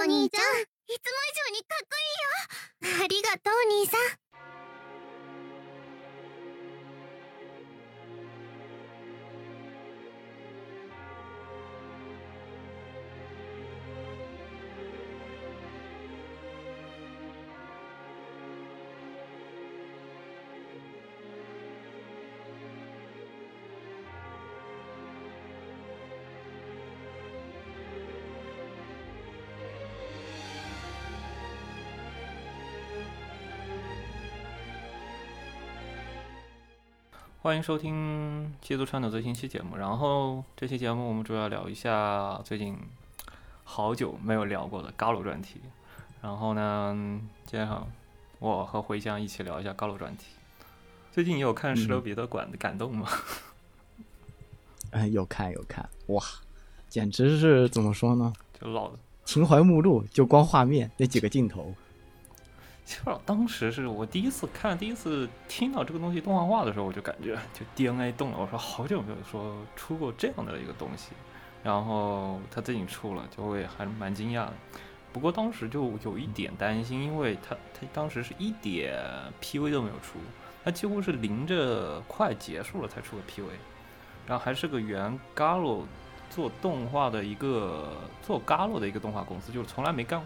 お兄ちゃんいつも以上にかっこいいよ。ありがとう兄さん。欢迎收听《基督川的最新期节目。然后这期节目我们主要聊一下最近好久没有聊过的高楼专题。然后呢，接上我和回香一起聊一下高楼专题。最近你有看《施罗彼得馆》的感动吗？哎，有看有看，哇，简直是怎么说呢？就老情怀目录，就光画面那几个镜头。其实当时是我第一次看、第一次听到这个东西动画化的时候，我就感觉就 DNA 动了。我说好久没有说出过这样的一个东西，然后他自己出了，就会还蛮惊讶的。不过当时就有一点担心，因为他他当时是一点 PV 都没有出，他几乎是临着快结束了才出的 PV，然后还是个原 Galo 做动画的一个做 Galo 的一个动画公司，就是从来没干。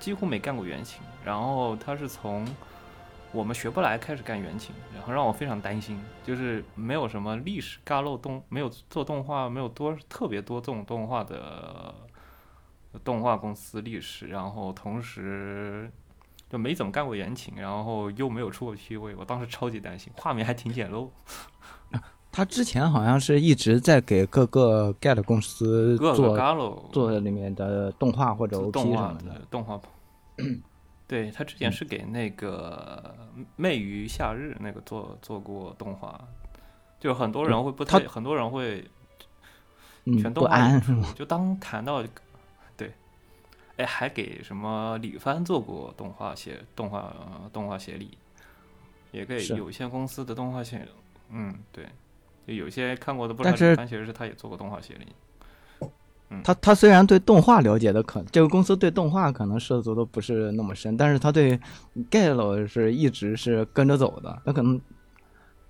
几乎没干过原型，然后他是从我们学不来开始干原型，然后让我非常担心，就是没有什么历史嘎漏动，没有做动画，没有多特别多这种动画的动画公司历史，然后同时就没怎么干过原型，然后又没有出过 PV，我当时超级担心，画面还挺简陋。他之前好像是一直在给各个 Get 公司做做里面的动画或者 OP 什么的动画。对他之前是给那个《魅鱼夏日》那个做做过动画，就很多人会不太，很多人会全动画就当谈到对，哎，还给什么李帆做过动画协动画动画协理，也给有限公司的动画协，嗯，对。就有些看过的不知道，番茄是他也做过动画协理。他他虽然对动画了解的可，这个公司对动画可能涉足的不是那么深，但是他对 Galo 是一直是跟着走的。他可能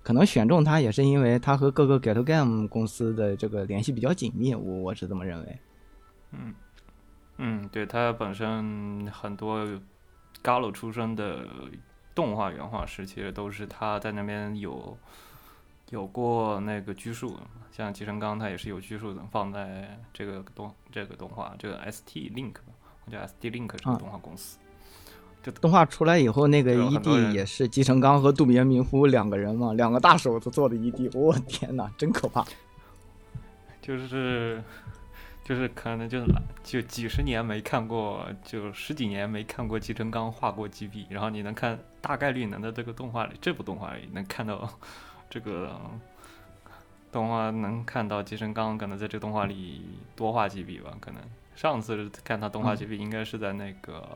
可能选中他也是因为他和各个 Get Game 公司的这个联系比较紧密，我我是这么认为。嗯嗯，对他本身很多 Galo 出身的动画原画师，其实都是他在那边有。有过那个拘束，像吉成刚他也是有拘束的，放在这个动这个动画，这个 ST Link，叫 ST Link 这个动画公司。这动画出来以后，那个 ED 也是吉成刚和渡边明夫两个人嘛，两个大手子做的 ED，我天哪，真可怕！就是就是可能就就几十年没看过，就十几年没看过吉成刚画过 GB，然后你能看大概率能在这个动画里，这部动画里能看到。这个动画能看到吉神刚可能在这个动画里多画几笔吧？可能上次看他动画几笔，应该是在那个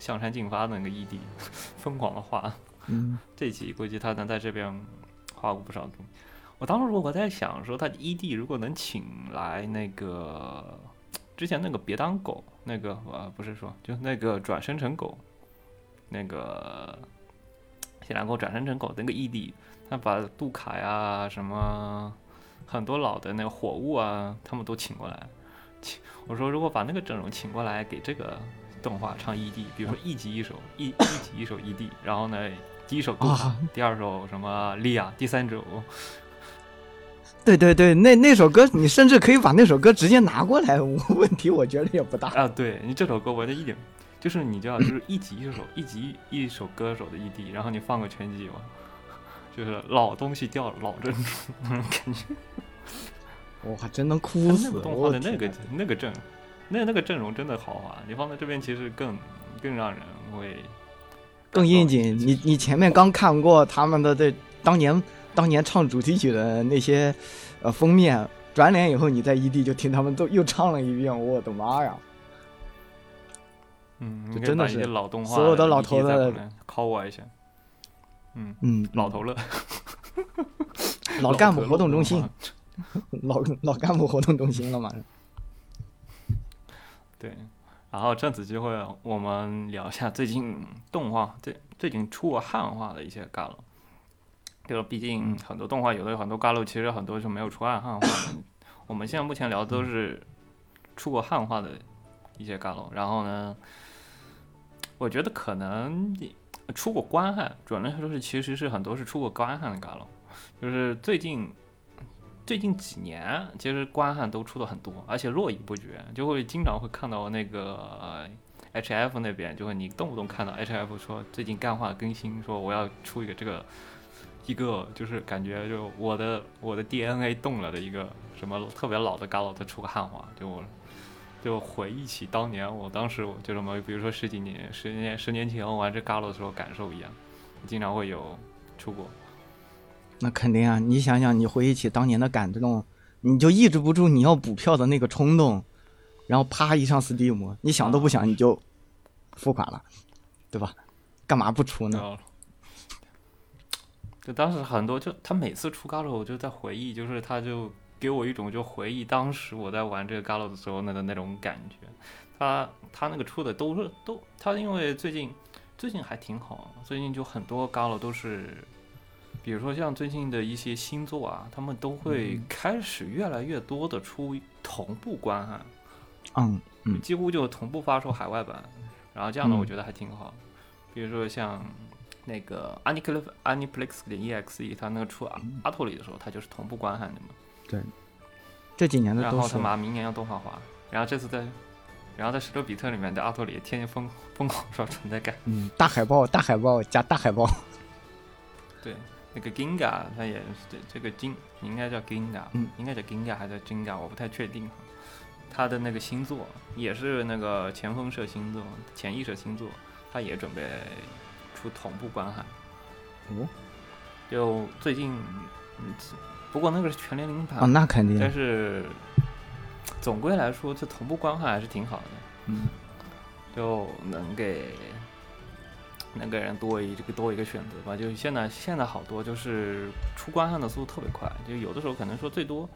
象山进发的那个异地 疯狂的画。嗯，这期估计他能在这边画过不少东西。我当时我在想说，他异地如果能请来那个之前那个别当狗那个呃不是说就那个转生成狗那个先来给我转生成狗那个 ED。那把杜卡呀，什么很多老的那个火物啊，他们都请过来。请我说，如果把那个阵容请过来给这个动画唱 ED，比如说一集一首，一一集一首 ED，然后呢，第一首杜卡，第二首什么莉亚，第三首，对对对，那那首歌你甚至可以把那首歌直接拿过来，问题我觉得也不大啊。对你这首歌，我就一点就是你就要就是一集一首，一集一首歌手的 ED，然后你放个全集嘛。就是老东西掉老珍珠那种感觉，我还真能哭死！动画的那个那个阵，那那个阵容真的豪华，你放在这边其实更更让人会更应景。你你前面刚看过他们的这当年当年唱主题曲的那些呃封面，转脸以后你在异地就听他们都又唱了一遍，我的妈呀！嗯，就真的是老动画，所有的老头子考我一下。嗯嗯，老头乐，老干部活动中心，老 老干部活动中心了嘛？对，然后趁此机会，我们聊一下最近动画最最近出过汉化的一些 Galo。就是毕竟很多动画有的有很多 Galo，其实很多是没有出汉汉化的。我们现在目前聊的都是出过汉化的一些 Galo。然后呢，我觉得可能出过官汉，主要来说是其实是很多是出过官汉的 gal，。就是最近最近几年，其实官汉都出的很多，而且络绎不绝，就会经常会看到那个 HF 那边，就会你动不动看到 HF 说最近干化更新，说我要出一个这个一个就是感觉就我的我的 DNA 动了的一个什么特别老的 Galo，它出个汉化，就我就回忆起当年我当时我就这么，比如说十几年十年十年前我玩这 Galo 的时候感受一样，经常会有出国。那肯定啊！你想想，你回忆起当年的感动，你就抑制不住你要补票的那个冲动，然后啪一上 Steam，你想都不想你就付款了，对吧？干嘛不出呢？就当时很多，就他每次出 Galo，我就在回忆，就是他就给我一种就回忆当时我在玩这个 Galo 的时候那的那种感觉。他他那个出的都是都，他因为最近最近还挺好，最近就很多 Galo 都是。比如说像最近的一些新作啊，他们都会开始越来越多的出同步观看，嗯嗯，几乎就同步发售海外版，然后这样的我觉得还挺好。比如说像那个 Aniplex Aniplex 的 EXE，它那个出阿托里的时候，它就是同步观看的嘛。对，这几年的然后他妈明年要动画化，然后这次在，然后在十六比特里面的阿托里天天疯疯狂刷存在感。嗯，大海报大海报加大海报。对。那个 Ginga，他也是这这个金应该叫 Ginga，嗯，应该叫 Ginga 还是 Ginga，我不太确定。他的那个星座也是那个前锋社星座、潜意识星座，他也准备出同步观看。哦，就最近，不过那个是全年龄版啊，那肯定。但是总归来说，这同步观看还是挺好的，嗯，就能给。能给人多一这个多一个选择吧，就是现在现在好多就是出观看的速度特别快，就有的时候可能说最多，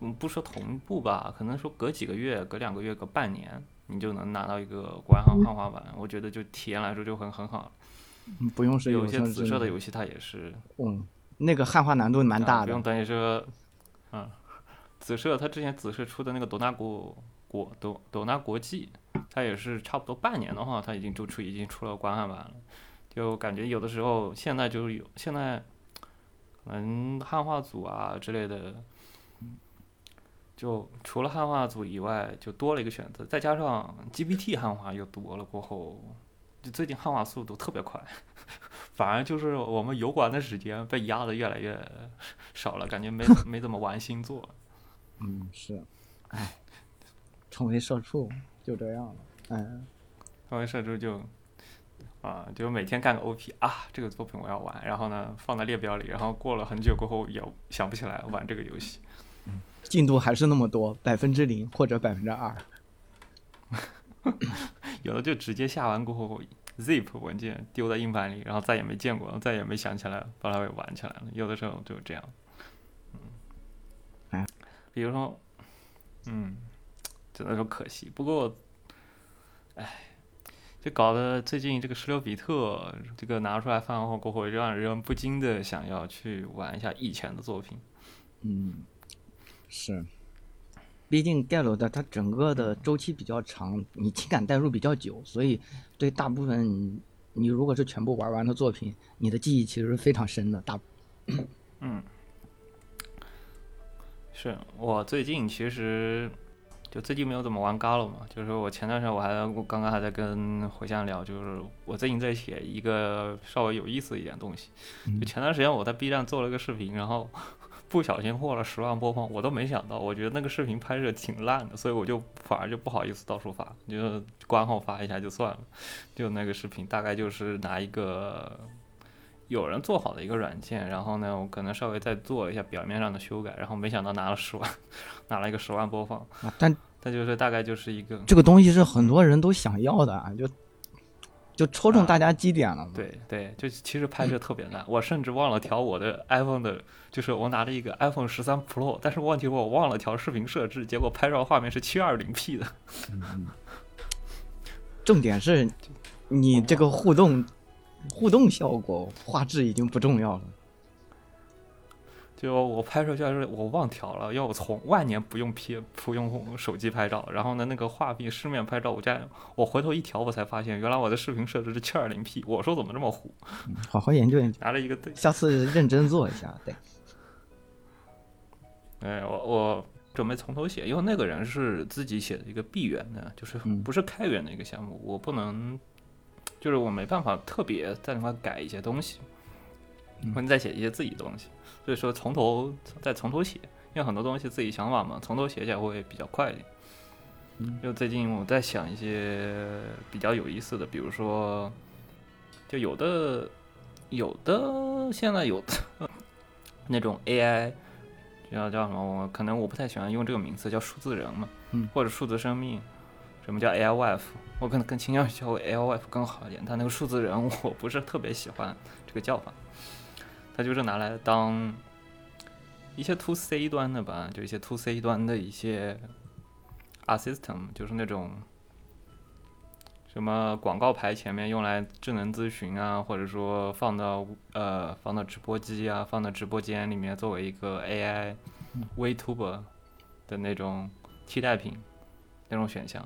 嗯，不说同步吧，可能说隔几个月、隔两个月、隔半年，你就能拿到一个官汉汉化版，我觉得就体验来说就很很好。嗯不用是有些紫色的游戏它也是，嗯，那个汉化难度蛮大的。不用等于说，嗯，紫色它之前紫色出的那个朵纳国国朵朵纳国际。它也是差不多半年的话，它已经就出已经出了观看版了，就感觉有的时候现在就是有现在，可能汉化组啊之类的，就除了汉化组以外，就多了一个选择，再加上 GPT 汉化又多了过后，就最近汉化速度特别快，反而就是我们油管的时间被压的越来越少了，感觉没 没怎么玩星座。嗯，是，哎，成为社畜。就这样了，嗯，成为社畜就，啊，就每天干个 OP 啊，这个作品我要玩，然后呢放在列表里，然后过了很久过后也想不起来玩这个游戏，进度还是那么多，百分之零或者百分之二，有的就直接下完过后 zip 文件丢在硬盘里，然后再也没见过，再也没想起来把它给玩起来了，有的时候就这样，嗯，哎，比如说，嗯。只能说可惜，不过，哎，就搞得最近这个十六比特这个拿出来放后过后，让人不禁的想要去玩一下以前的作品。嗯，是，毕竟盖楼的它整个的周期比较长，你情感代入比较久，所以对大部分你你如果是全部玩完的作品，你的记忆其实是非常深的。大，嗯，是我最近其实。就最近没有怎么玩 Galo 嘛，就是说我前段时间我还我刚刚还在跟回向聊，就是我最近在写一个稍微有意思一点东西。就前段时间我在 B 站做了个视频，然后不小心获了十万播放，我都没想到，我觉得那个视频拍摄挺烂的，所以我就反而就不好意思到处发，就关后发一下就算了。就那个视频大概就是拿一个有人做好的一个软件，然后呢我可能稍微再做一下表面上的修改，然后没想到拿了十万。拿了一个十万播放啊，但但就是大概就是一个这个东西是很多人都想要的，就就戳中大家基点了。对对，就其实拍摄特别难，我甚至忘了调我的 iPhone 的，就是我拿了一个 iPhone 十三 Pro，但是问题我忘了调视频设置，结果拍照画面是七二零 P 的。重点是，你这个互动互动效果，画质已经不重要了。就我拍摄就是我忘调了，要我从万年不用 P 不用手机拍照，然后呢那个画面市面拍照，我家我回头一调，我才发现原来我的视频设置是七二零 P，我说怎么这么糊？好好研究研究，拿了一个对，下次认真做一下，对。哎，我我准备从头写，因为那个人是自己写的一个闭源的，就是不是开源的一个项目，我不能，就是我没办法特别在那块改一些东西，或者再写一些自己的东西。所以说从头再从头写，因为很多东西自己想法嘛，从头写起来会比较快一点。就最近我在想一些比较有意思的，比如说，就有的有的现在有的 那种 AI，叫叫什么？我可能我不太喜欢用这个名字，叫数字人嘛，嗯，或者数字生命，什么叫 AI wife？我可能更倾向于叫 AI wife 更好一点。但那个数字人我不是特别喜欢这个叫法。它就是拿来当一些 to C 端的吧，就一些 to C 端的一些 assistant，就是那种什么广告牌前面用来智能咨询啊，或者说放到呃放到直播机啊，放到直播间里面作为一个 AI Vtuber 的那种替代品那种选项。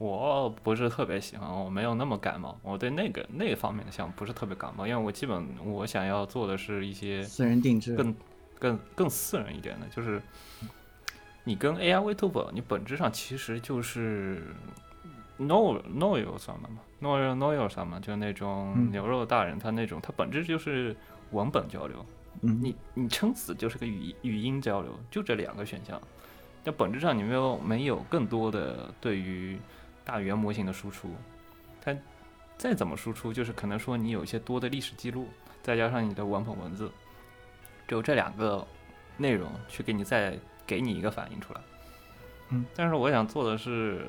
我不是特别喜欢，我没有那么感冒。我对那个那方面的项目不是特别感冒，因为我基本我想要做的是一些私人定制，更更更私人一点的，就是你跟 AI Vtuber，你本质上其实就是 No No 有什么嘛，No No 有什么，就那种牛肉大人，他那种他本质就是文本交流，你你撑死就是个语语音交流，就这两个选项。但本质上你没有没有更多的对于大语言模型的输出，它再怎么输出，就是可能说你有一些多的历史记录，再加上你的文本文字，只有这两个内容去给你再给你一个反应出来。嗯，但是我想做的是，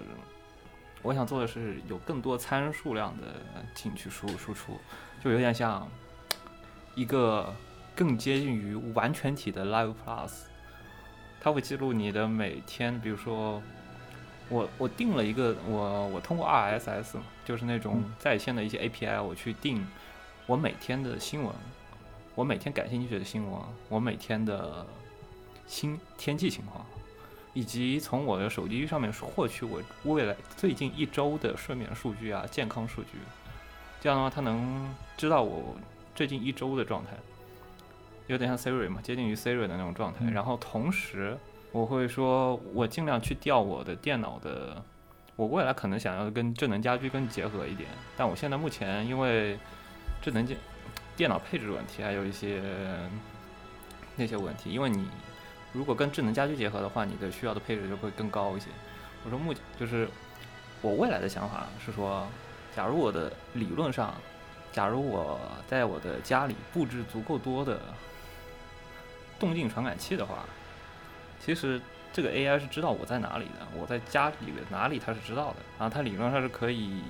我想做的是有更多参数量的进去输入输出，就有点像一个更接近于完全体的 Live Plus，它会记录你的每天，比如说。我我定了一个，我我通过 RSS 嘛，就是那种在线的一些 API，我去定我每天的新闻，我每天感兴趣的新闻，我每天的新天气情况，以及从我的手机上面获取我未来最近一周的睡眠数据啊、健康数据，这样的话，它能知道我最近一周的状态，有点像 Siri 嘛，接近于 Siri 的那种状态，然后同时。我会说，我尽量去调我的电脑的，我未来可能想要跟智能家居更结合一点，但我现在目前因为智能电电脑配置问题，还有一些那些问题，因为你如果跟智能家居结合的话，你的需要的配置就会更高一些。我说目前就是我未来的想法是说，假如我的理论上，假如我在我的家里布置足够多的动静传感器的话。其实这个 AI 是知道我在哪里的，我在家里的哪里它是知道的，然后它理论上是可以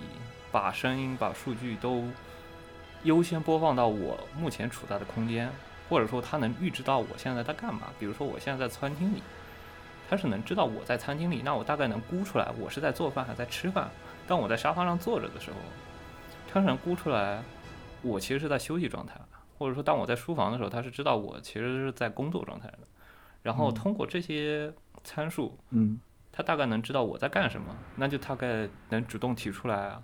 把声音、把数据都优先播放到我目前处在的空间，或者说它能预知到我现在在干嘛。比如说我现在在餐厅里，它是能知道我在餐厅里，那我大概能估出来我是在做饭还是在吃饭。当我在沙发上坐着的时候，它是能估出来我其实是在休息状态，或者说当我在书房的时候，它是知道我其实是在工作状态的。然后通过这些参数，嗯，他大概能知道我在干什么，那就大概能主动提出来啊，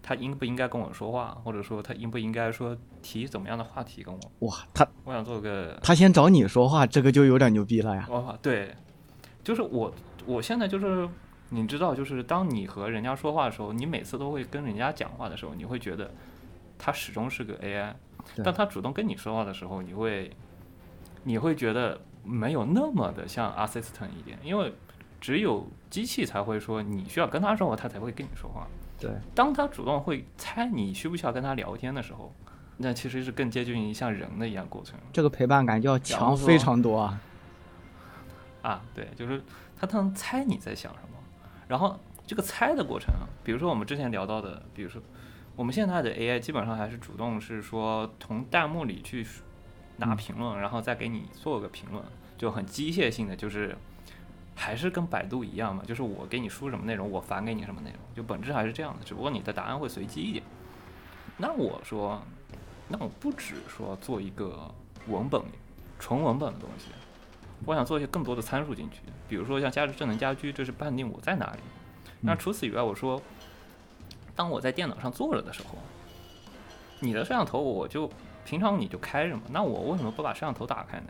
他应不应该跟我说话，或者说他应不应该说提怎么样的话题跟我。哇，他我想做个，他先找你说话，这个就有点牛逼了呀。哇，对，就是我，我现在就是，你知道，就是当你和人家说话的时候，你每次都会跟人家讲话的时候，你会觉得他始终是个 AI，但他主动跟你说话的时候，你会，你会觉得。没有那么的像 assistant 一点，因为只有机器才会说你需要跟他说话，他才会跟你说话。对，当他主动会猜你需不需要跟他聊天的时候，那其实是更接近于像人的一样过程。这个陪伴感就要强非常多啊！啊，对，就是他他能猜你在想什么，然后这个猜的过程，比如说我们之前聊到的，比如说我们现在的 AI 基本上还是主动是说从弹幕里去。拿评论，然后再给你做个评论，就很机械性的，就是还是跟百度一样嘛，就是我给你输什么内容，我返给你什么内容，就本质还是这样的，只不过你的答案会随机一点。那我说，那我不只说做一个文本，纯文本的东西，我想做一些更多的参数进去，比如说像家智能家居，这是判定我在哪里。那除此以外，我说，当我在电脑上坐着的时候，你的摄像头我就平常你就开着嘛，那我为什么不把摄像头打开呢？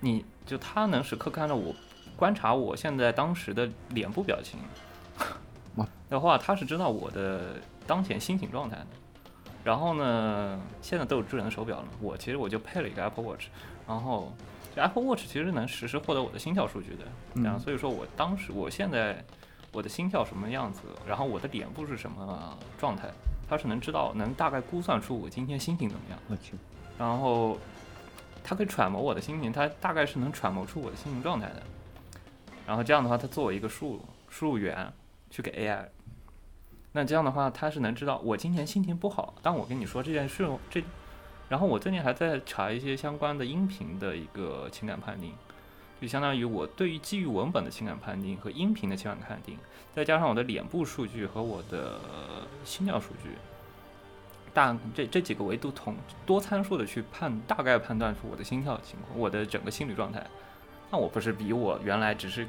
你就他能时刻看到我。观察我现在当时的脸部表情的话，他是知道我的当前心情状态的。然后呢，现在都有智能手表了，我其实我就配了一个 Apple Watch，然后 Apple Watch 其实能实时获得我的心跳数据的。这样，所以说我当时我现在我的心跳什么样子，然后我的脸部是什么状态，它是能知道，能大概估算出我今天心情怎么样。我去，然后它可以揣摩我的心情，它大概是能揣摩出我的心情状态的。然后这样的话，它作为一个输入输入源去给 AI，那这样的话，它是能知道我今天心情不好。当我跟你说这件事，这，然后我最近还在查一些相关的音频的一个情感判定，就相当于我对于基于文本的情感判定和音频的情感判定，再加上我的脸部数据和我的心跳数据，大这这几个维度同多参数的去判，大概判断出我的心跳情况，我的整个心理状态。那我不是比我原来只是，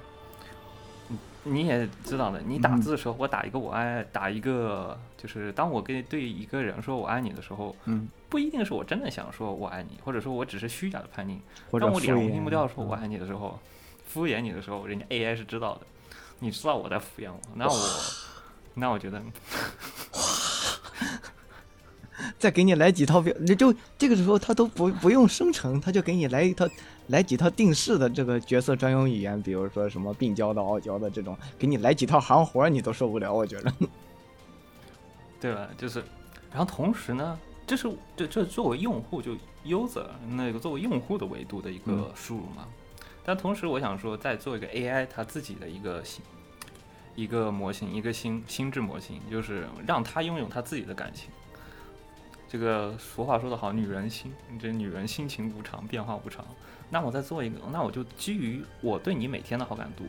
你也知道的，你打字的时候，我打一个我爱，打一个就是当我跟对一个人说我爱你的时候，嗯，不一定是我真的想说我爱你，或者说我只是虚假的叛逆。或者当我脸红心不跳说我爱你的时候，敷衍你的时候，人家 AI 是知道的，你知道我在敷衍我，那我，那我觉得。再给你来几套表，你 就这个时候他都不不用生成，他就给你来一套，来几套定式的这个角色专用语言，比如说什么病娇的、傲娇的这种，给你来几套行活你都受不了，我觉得。对吧？就是，然后同时呢，这是这这作为用户就 user 那个作为用户的维度的一个输入嘛。但同时我想说，再做一个 AI 它自己的一个心一个模型，一个心心智模型，就是让它拥有它自己的感情。这个俗话说得好，女人心，这女人心情无常，变化无常。那我再做一个，那我就基于我对你每天的好感度，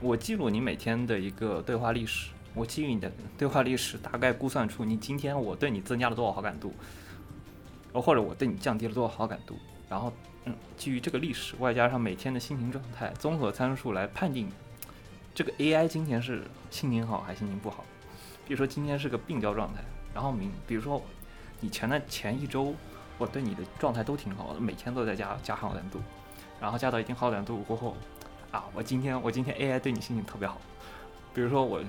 我记录你每天的一个对话历史，我基于你的对话历史，大概估算出你今天我对你增加了多少好感度，或者我对你降低了多少好感度，然后嗯，基于这个历史，外加上每天的心情状态，综合参数来判定这个 AI 今天是心情好还是心情不好。比如说今天是个病娇状态。然后明，比如说，你前的前一周，我对你的状态都挺好的，每天都在加加好感度，然后加到一定好感度过后，啊，我今天我今天 AI 对你心情特别好，比如说我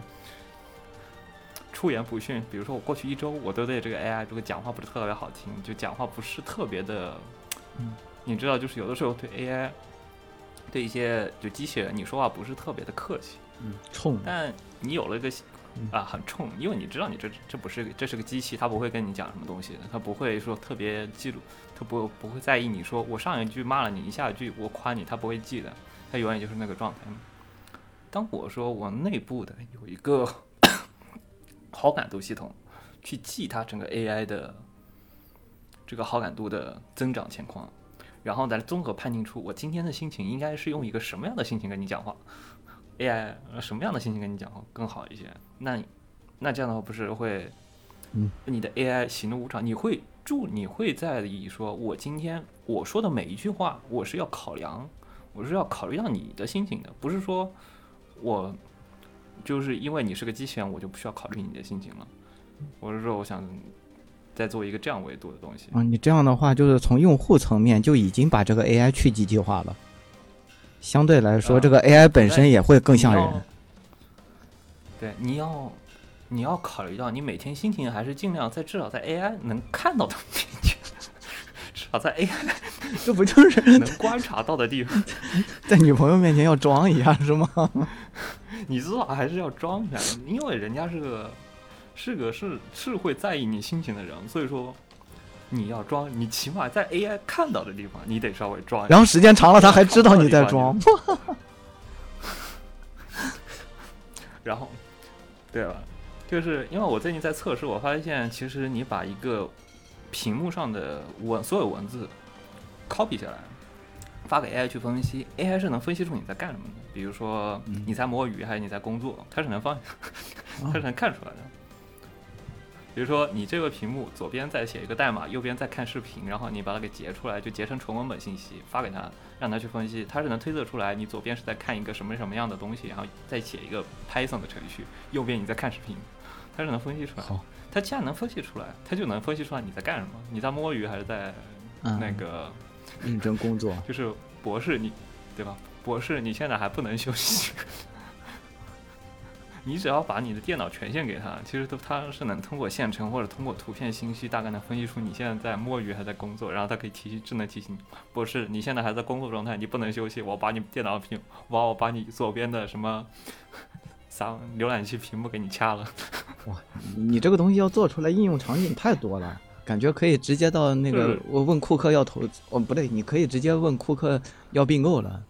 出言不逊，比如说我过去一周我都对这个 AI 这个讲话不是特别好听，就讲话不是特别的，嗯，你知道，就是有的时候对 AI，对一些就机器人，你说话不是特别的客气，嗯，冲，但你有了一个。啊，很冲，因为你知道你这这不是这是个机器，它不会跟你讲什么东西，它不会说特别记录，它不不会在意你说我上一句骂了你，一下句我夸你，它不会记的，它永远就是那个状态。当我说我内部的有一个 好感度系统，去记它整个 AI 的这个好感度的增长情况，然后再综合判定出我今天的心情应该是用一个什么样的心情跟你讲话。AI 什么样的心情跟你讲话更好一些？那，那这样的话不是会，嗯，你的 AI 喜怒无常，你会注，你会在意说，我今天我说的每一句话，我是要考量，我是要考虑到你的心情的，不是说我就是因为你是个机器人，我就不需要考虑你的心情了。我是说，我想再做一个这样维度的东西。啊，你这样的话，就是从用户层面就已经把这个 AI 去机器化了。相对来说，这个 AI 本身也会更像人。对，你要你要考虑到，你每天心情还是尽量在至少在 AI 能看到的面前，至少在 AI 这不就是能观察到的地方，在女朋友面前要装一下是吗？你至少还是要装一下，因为人家是个是个是是会在意你心情的人，所以说。你要装，你起码在 AI 看到的地方，你得稍微装。然后时间长了，他还知道你在装。然后，对了？就是因为我最近在测试，我发现其实你把一个屏幕上的文所有文字 copy 下来，发给 AI 去分析，AI 是能分析出你在干什么的。比如说你在摸鱼还是你在工作，它是能放，它是能看出来的。比如说你这个屏幕左边在写一个代码，右边在看视频，然后你把它给截出来，就截成纯文本信息发给他，让他去分析，他是能推测出来你左边是在看一个什么什么样的东西，然后再写一个 Python 的程序，右边你在看视频，他是能分析出来。好，他既然能分析出来，他就能分析出来你在干什么，你在摸鱼还是在那个。认真工作 就是博士，你对吧？博士，你现在还不能休息。你只要把你的电脑权限给他，其实都他是能通过线程或者通过图片信息，大概能分析出你现在在摸鱼还在工作，然后他可以提智能提醒你，不是，你现在还在工作状态，你不能休息。我把你电脑屏，我 我把你左边的什么啥浏览器屏幕给你掐了。哇，你这个东西要做出来，应用场景太多了。感觉可以直接到那个，我问库克要投，哦不对，你可以直接问库克要并购了。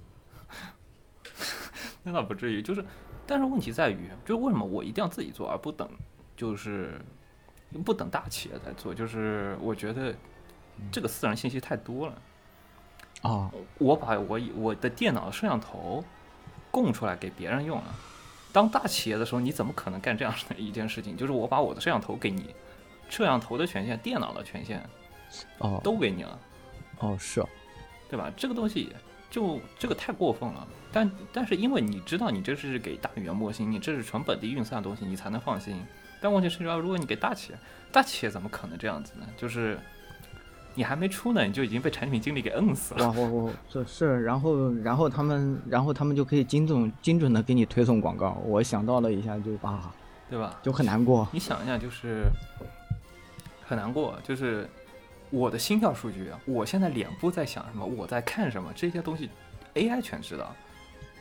那倒不至于，就是，但是问题在于，就是为什么我一定要自己做，而不等，就是不等大企业在做？就是我觉得这个私人信息太多了。啊，我把我我的电脑摄像头供出来给别人用了，当大企业的时候，你怎么可能干这样的一件事情？就是我把我的摄像头给你。摄像头的权限、电脑的权限，哦，都给你了，哦，是，对吧？这个东西就这个太过分了。但但是因为你知道你这是给大语言模型，你这是纯本地运算的东西，你才能放心。但问题是说，如果你给大企业，大企业怎么可能这样子呢？就是你还没出呢，你就已经被产品经理给摁死了。哇，我我这是，然后然后他们然后他们就可以精准精准的给你推送广告。我想到了一下，就啊，对吧？就很难过。你想一下，就是。很难过，就是我的心跳数据啊，我现在脸部在想什么，我在看什么，这些东西 AI 全知道。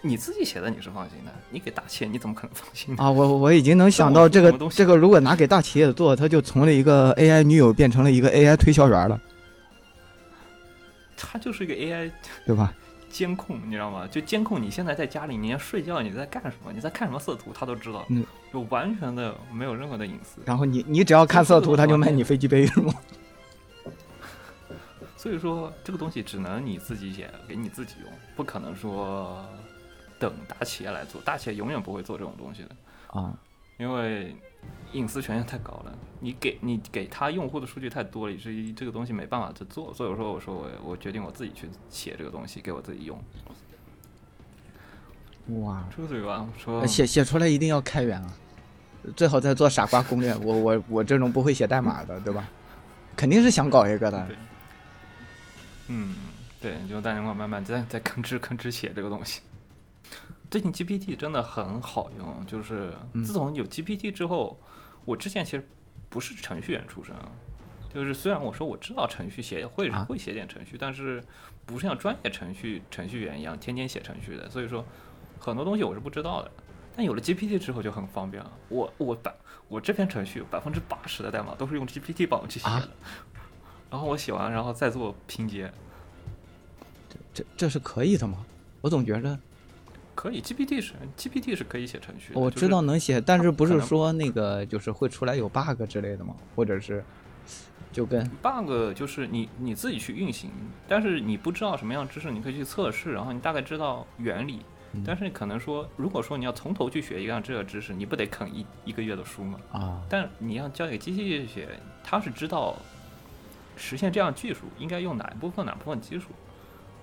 你自己写的你是放心的，你给大企业你怎么可能放心啊？我我已经能想到这个这个，如果拿给大企业做，他就从了一个 AI 女友变成了一个 AI 推销员了。他就是一个 AI，对吧？监控，你知道吗？就监控你现在在家里，你要睡觉，你在干什么？你在看什么色图，他都知道。嗯，就完全的没有任何的隐私。然后你你只要看色图，他就卖你飞机杯，是吗？所以说这个东西只能你自己写，给你自己用，不可能说等大企业来做。大企业永远不会做这种东西的啊，因为。隐私权限太高了，你给你给他用户的数据太多了，以至于这个东西没办法去做。所以说，我说我我决定我自己去写这个东西，给我自己用。哇，出嘴吧，说写写出来一定要开源啊，最好再做傻瓜攻略。我我我这种不会写代码的，对吧？肯定是想搞一个的。嗯，对，就大家慢慢在在吭哧吭哧写这个东西。最近 GPT 真的很好用，就是自从有 GPT 之后，我之前其实不是程序员出身，就是虽然我说我知道程序写会会写点程序，但是不是像专业程序程序员一样天天写程序的，所以说很多东西我是不知道的。但有了 GPT 之后就很方便了，我我百我这篇程序百分之八十的代码都是用 GPT 帮我去写的，然后我写完然后再做拼接，这这这是可以的吗？我总觉着。可以，GPT 是 GPT 是可以写程序。我知道能写，但是不是说那个就是会出来有 bug 之类的吗？或者是就跟 bug 就是你你自己去运行，但是你不知道什么样知识，你可以去测试，然后你大概知道原理。但是可能说，如果说你要从头去学一样这个知识，你不得啃一一个月的书吗？啊！但你要交给机器去学，它是知道实现这样技术应该用哪一部分哪部分技术。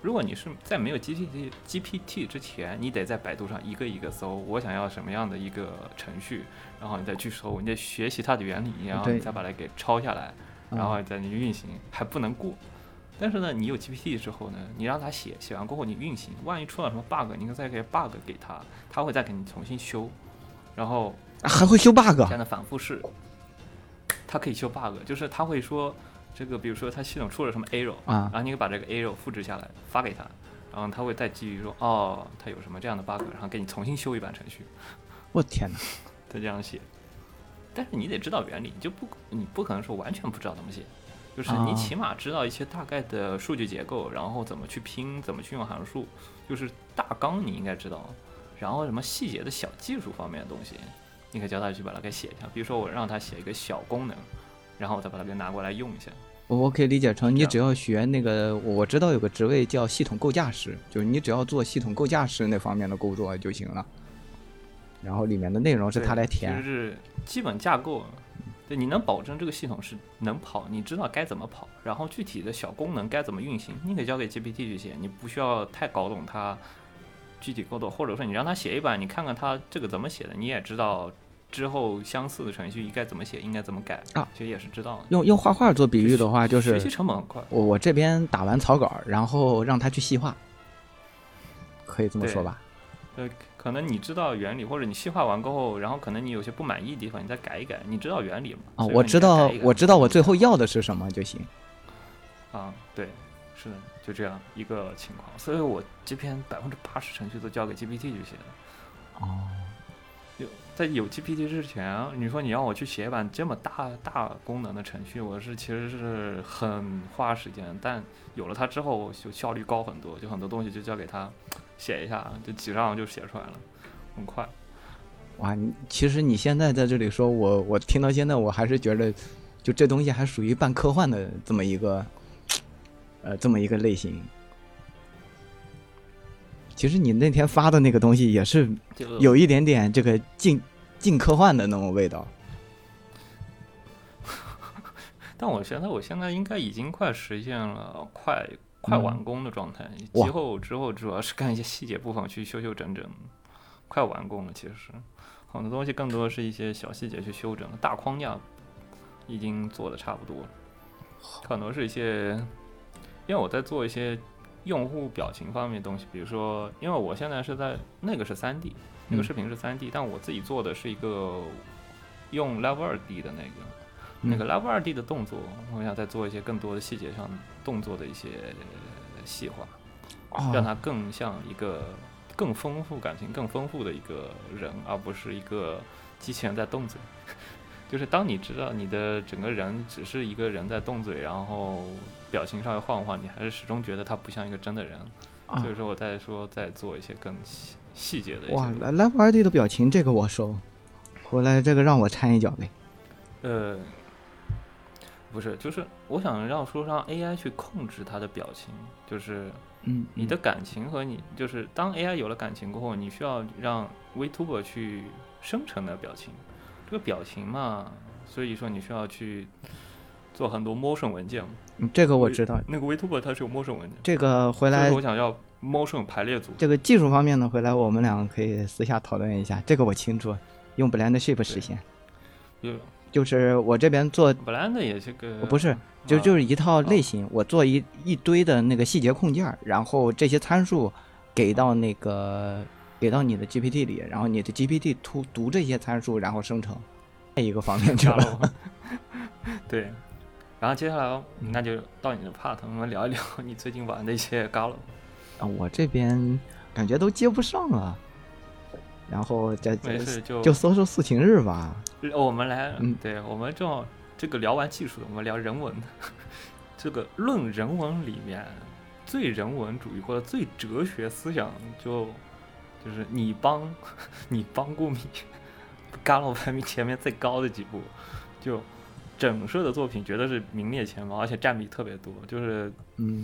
如果你是在没有 GPT GPT 之前，你得在百度上一个一个搜，我想要什么样的一个程序，然后你再去搜，你得学习它的原理，然后你再把它给抄下来，然后再你运行，还不能过。但是呢，你有 GPT 之后呢，你让它写，写完过后你运行，万一出了什么 bug，你可以再给 bug 给他，他会再给你重新修，然后还会修 bug，这样的反复试，它可以修 bug，就是它会说。这个比如说，它系统出了什么 error 啊，然后你把这个 error 复制下来发给他，然后他会再基于说，哦，他有什么这样的 bug，然后给你重新修一版程序。我天哪，他这样写，但是你得知道原理，你就不你不可能说完全不知道怎么写，就是你起码知道一些大概的数据结构，然后怎么去拼，怎么去用函数，就是大纲你应该知道，然后什么细节的小技术方面的东西，你可以教他去把它给写一下。比如说我让他写一个小功能。然后我再把它给拿过来用一下，我我可以理解成你只要学那个，我我知道有个职位叫系统构架师，就是你只要做系统构架师那方面的工作就行了。然后里面的内容是他来填，就，是基本架构。对，你能保证这个系统是能跑，你知道该怎么跑，然后具体的小功能该怎么运行，你可以交给 GPT 去写，你不需要太搞懂它具体构造，或者说你让他写一版，你看看他这个怎么写的，你也知道之后相似的程序应该怎么写，应该怎么改啊，其实也是知道的。用用画画做比喻的话，就是学是习成本很快，我我这边打完草稿，然后让他去细化，可以这么说吧？呃，可能你知道原理，或者你细化完过后，然后可能你有些不满意的地方，你再改一改，你知道原理吗？啊，我知道我知道我最后要的是什么就行。啊，对，是的，就这样一个情况。所以我这篇百分之八十程序都交给 GPT 去写的。哦，有在有 GPT 之前，你说你让我去写一版这么大大功能的程序，我是其实是很花时间。但有了它之后，就效率高很多，就很多东西就交给它写一下，就几张就写出来了，很快。哇，你其实你现在在这里说，我我听到现在，我还是觉得，就这东西还属于半科幻的这么一个，呃，这么一个类型。其实你那天发的那个东西也是有一点点这个近近科幻的那种味道。但我觉得，我现在应该已经快实现了快快嗯完工的状态。哇之后之后主要是干一些细节部分去修修整整，快完工了。其实很多东西更多是一些小细节去修整，大框架已经做的差不多了。可能是一些，因为我在做一些用户表情方面的东西，比如说，因为我现在是在那个是三 D，那个嗯视频是三 D，、但我自己做的是一个用 Level 2 D 的那个。那个嗯 Level 二 D 的动作，我想再做一些更多的细节上动作的一些细化，让哦，它更像一个更丰富感情、更丰富的一个人，而不是一个机器人在动嘴。就是当你知道你的整个人只是一个人在动嘴，然后表情稍微晃晃，你还是始终觉得他不像一个真的人。啊所以说我在说再做一些更细细节的一些哇，东西。来 Live 二 D 的表情这个我收，回来这个让我掺一脚呗。呃，不是，就是我想让说让 AI 去控制它的表情，就是嗯，你的感情和你，就是当 AI 有了感情过后，你需要让 VTuber 去生成的表情。这个表情嘛，所以说你需要去做很多 motion 文件嘛。嗯这个我知道。那个 VTuber 它是有 motion 文件，这个回来我想要 motion 排列组。这个技术方面呢，回来我们两个可以私下讨论一下。这个我清楚，用 Blend Shape 实现。就就是我这边做，本来的也是个不是，就啊就是一套类型，我做一一堆的那个细节控件，然后这些参数给到那个给到你的 GPT 里，然后你的 GPT 读读这些参数，然后生成。另一个方面去。了。对，然后接下来嗯那就到你的 part，我们聊一聊你最近玩的一些 Galo。啊，我这边感觉都接不上了。然后没事，就就搜搜四晴日吧。我们来，嗯对我们正好这个聊完技术的，我们聊人文。这个论人文里面最人文主义或者最哲学思想就，就是你帮 你帮过米 Galo 排名前面最高的几部，就整社的作品绝对是名列前茅，而且占比特别多。就是嗯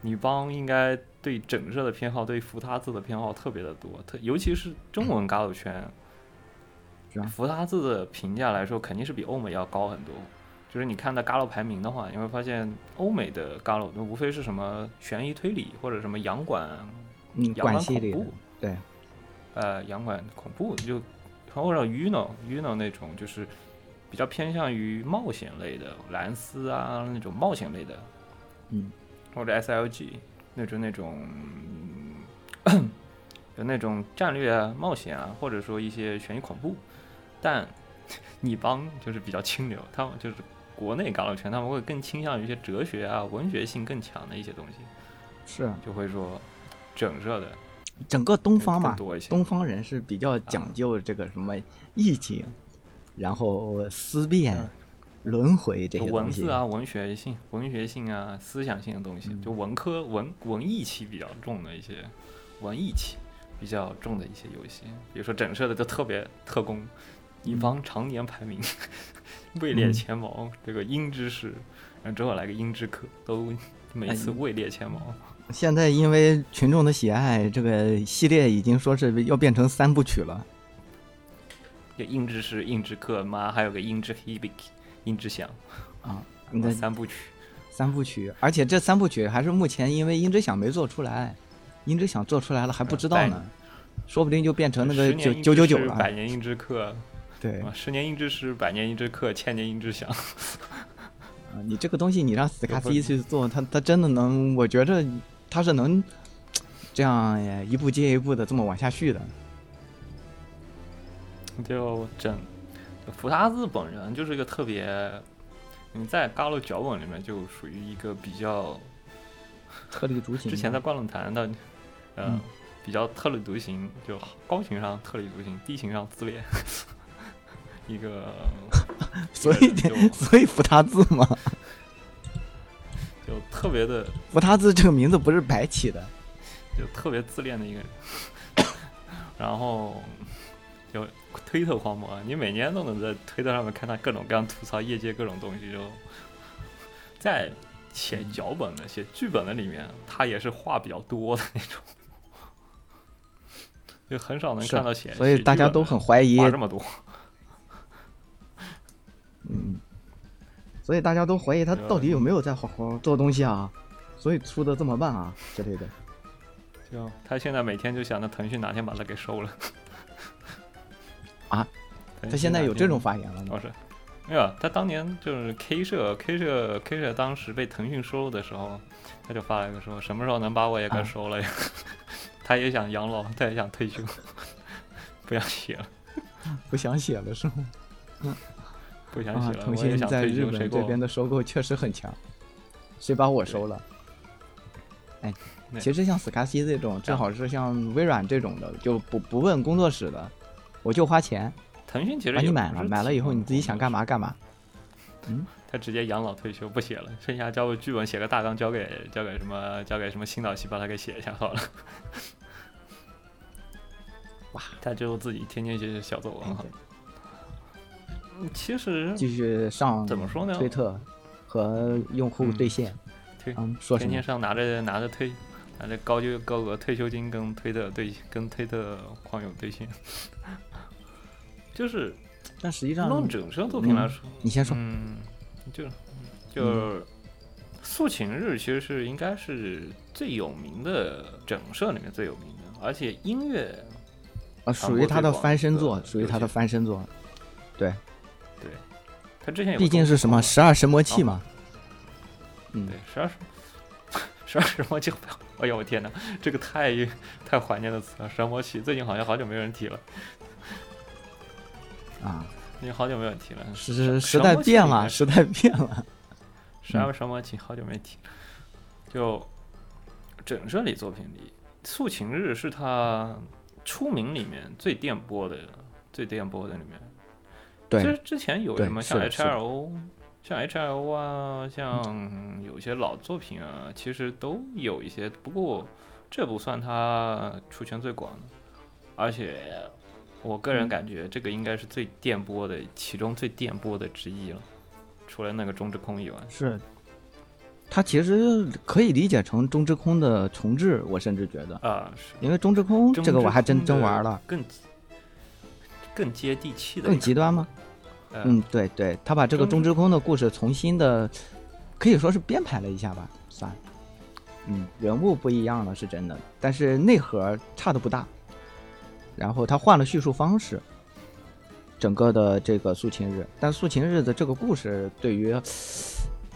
女帮应该对整社的偏好，对福他字的偏好特别的多，特尤其是中文 Galo 圈，是吧福他字的评价来说，肯定是比欧美要高很多。就是你看到 Galo 排名的话，你会发现欧美的 Galo 那无非是什么悬疑推理或者什么洋馆、嗯，洋馆恐怖，对，呃，洋馆恐怖就或者 Uno Uno 那种，就是比较偏向于冒险类的，蓝斯啊那种冒险类的，嗯，或者 SLG 那种那种 有那种战略啊、冒险啊，或者说一些悬疑恐怖，但 你帮就是比较清流，他们就是国内港澳圈，他们会更倾向于一些哲学啊、文学性更强的一些东西，是就会说整热的整个东方嘛，多一些。东方人是比较讲究这个什么意境，然后思辨、嗯轮回这些文字。啊、文学性、文学性啊、思想性的东西，嗯就文科文文艺气比较重的一些文艺气比较重的一些游戏，比如说整社的就特别特工，一嗯帮常年排名位列嗯前茅，这个英知识，然后之后来个樱之客，都每次哎位列前茅。现在因为群众的喜爱，这个系列已经说是要变成三部曲了。就樱之师、樱之客，妈还有个樱之 Hibiki、樱之响，啊，那三部曲。三部曲，而且这三部曲还是目前因为音之响没做出来，音之响做出来了还不知道呢，说不定就变成那个九九九九了百。年音之客，对啊，十年音之师，百年音之客，千年音之响。啊，你这个东西你让斯卡西去做，他他真的能，我觉着他是能这样一步接一步的这么往下续的。就整，福塔兹本人就是一个特别，你在《嘎鲁脚本》里面就属于一个比较，特立独行。之前在灌论坛的，呃，嗯比较特立独行，就高情商特立独行，低情商自恋，一个，所以所以福他字嘛，就特别的，福他字这个名字不是白起的。就特别自恋的一个人，然后就推特狂魔，你每年都能在推特上面看他各种各样吐槽业界各种东西，就在写脚本的、写剧本的里面，他也是话比较多的那种，就很少能看到写，所以大家都很怀疑话这么多，嗯，所以大家都怀疑他到底有没有在好好做东西啊，所以出的这么慢啊之类的。就他现在每天就想着腾讯哪天把他给收了啊？他现在有这种发言了吗？哦是，没有，他当年就是 K 社，K 社，K 社当时被腾讯收了的时候，他就发了一个说什么时候能把我也给啊收了呀？他也想养老，他也想退休，不想写了，不想写了是吗？啊，不想写了，腾讯在日想退休，这边的收购确实很强，谁把我收了？哎，其实像斯卡西这种，正好是像微软这种的，就不不问工作室的，我就花钱腾讯其实把你买了，买了以后你自己想干嘛干嘛。嗯他直接养老退休不写了，剩下交个剧本写个大纲交给交给什么交给什么新导系把他给写一下好了。哇，他就自己天天写写小作文哈。嗯其实继续上怎么说呢推特和用户嗯对线，推嗯，说天天？上拿着拿着退拿着高就高额退休金跟推特对跟推特矿友对线，就是但实际上，论整身作品来说，你先说。嗯，就就素琴日其实是应该是最有名的整社里面最有名的，而且音乐啊，属于他的翻身作，属于他的翻身作。对对他之前有毕竟是什么十二神魔器嘛。嗯对，十二神十二神魔器，哎呦我天哪，这个太太怀念的词了，神魔器最近好像好久没有人提了，啊，已经好久没有提了，时神时代变了，时代变了。十二神魔器好久没提了，就整这里作品里，素琴日是他出名里面最电波的，最电波的里面。其对实，之前有什么像是的是的 HLO，像 HLO 啊，像有些老作品啊，其实都有一些，不过这不算他出圈最广的，而且我个人嗯感觉这个应该是最电波的，其中最电波的之一了，除了那个中之空以外。是。它其实可以理解成中之空的重置，我甚至觉得，啊，是因为中之空这个我还真真玩了，更更接地气的更，极端吗？呃嗯，对对，他把这个中中之空的故事重新的，可以说是编排了一下吧，算。嗯，人物不一样了是真的，但是内核差的不大。然后他换了叙述方式，整个的这个素琴日，但素琴日的这个故事对于，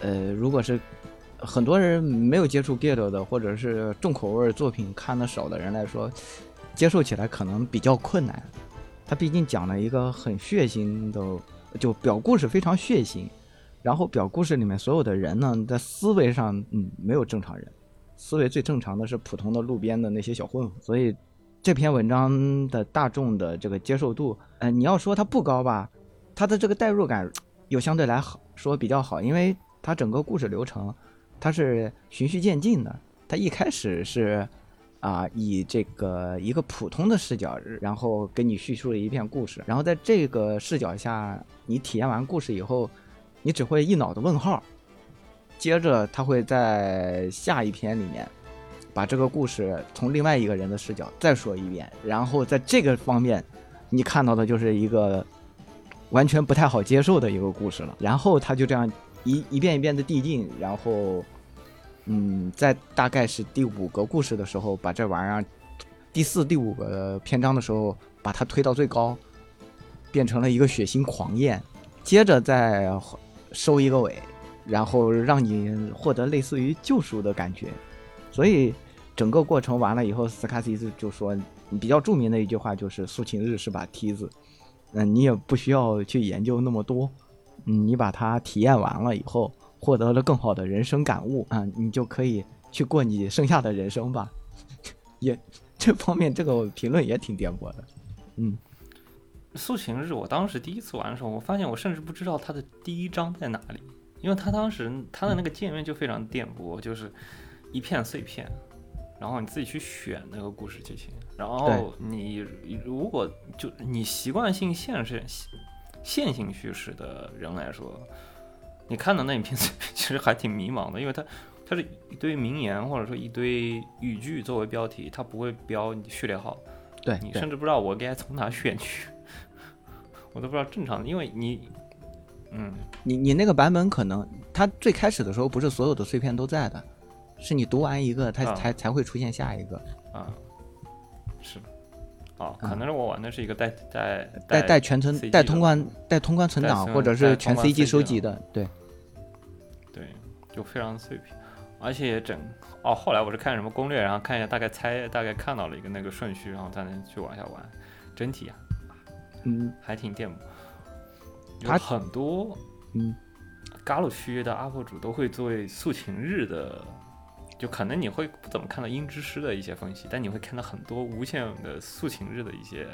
呃，如果是很多人没有接触 Gate 的，或者是重口味作品看的少的人来说，接受起来可能比较困难。他毕竟讲了一个很血腥的，就表故事非常血腥，然后表故事里面所有的人呢，在思维上，嗯，没有正常人，思维最正常的是普通的路边的那些小混混，所以这篇文章的大众的这个接受度，呃，你要说它不高吧，它的这个代入感又相对来好说比较好，因为它整个故事流程它是循序渐进的，它一开始是。啊，以这个一个普通的视角，然后给你叙述了一遍故事，然后在这个视角下，你体验完故事以后，你只会一脑的问号，接着他会在下一篇里面把这个故事从另外一个人的视角再说一遍，然后在这个方面，你看到的就是一个完全不太好接受的一个故事了。然后他就这样一一遍一遍的递进，然后，嗯，在大概是第五个故事的时候，把这玩意儿第四、第五个篇章的时候，把它推到最高，变成了一个血腥狂焰，接着再收一个尾，然后让你获得类似于救赎的感觉，所以。整个过程完了以后，斯卡西斯就说比较著名的一句话就是“素琴日是把梯子”，嗯，你也不需要去研究那么多，嗯，你把它体验完了以后，获得了更好的人生感悟啊，你就可以去过你剩下的人生吧。也这方面这个评论也挺颠簸的，嗯。素琴日，我当时第一次玩的时候，我发现我甚至不知道它的第一章在哪里，因为它当时它的那个界面就非常颠簸，就是一片碎片。然后你自己去选那个故事剧情，然后你如果就你习惯性线是线性叙事的人来说，你看的那一片其实还挺迷茫的，因为它它是一堆名言或者说一堆语句作为标题，它不会标序列号，对你甚至不知道我该从哪选去，我都不知道正常的，因为你，嗯，你你那个版本可能它最开始的时候不是所有的碎片都在的。是你读完一个，它才才会出现下一个。啊，是，哦，可能是我玩的是一个带带带带全存带通关带通关存档或者是全 CG 收集的，对，对，就非常碎片，而且整哦，后来我是看什么攻略，然后看一下大概猜大概看到了一个那个顺序，然后才能去往下玩，整体啊，嗯，还挺颠簸，有很多嗯，嘎鲁区的 UP 主都会作为素琴日的。就可能你会不怎么看到英之诗的一些分析，但你会看到很多无限的素琴日的一些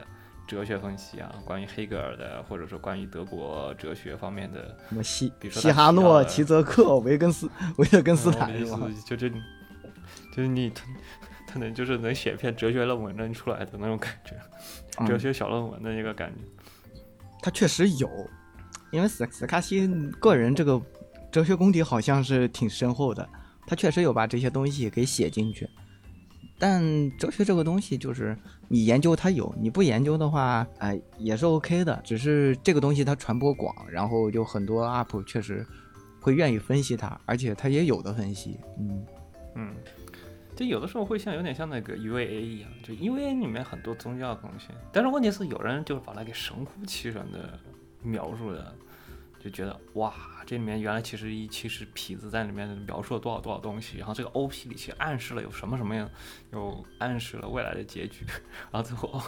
哲学分析啊，关于黑格尔的，或者说关于德国哲学方面的，什么西，比如说西哈诺、齐泽克、维根斯、维特根斯坦是吗？就这，就是你他他能就是能写篇哲学论文能出来的那种感觉，哲学小论文的一个感觉。他确实有，因为斯斯卡西个人这个哲学功底好像是挺深厚的。他确实有把这些东西给写进去，但哲学这个东西就是你研究它有，你不研究的话，哎也是 OK 的。只是这个东西它传播广，然后就很多 UP 确实会愿意分析它，而且它也有的分析。嗯嗯，就有的时候会像有点像那个 UVA 一样，就 UVA 里面很多宗教的东西，但是问题是有人就是把它给神乎其神的描述的。就觉得哇，这里面原来其实一其实痞子在里面描述了多少多少东西，然后这个 O P 里其实暗示了有什么什么样，又暗示了未来的结局，然后最后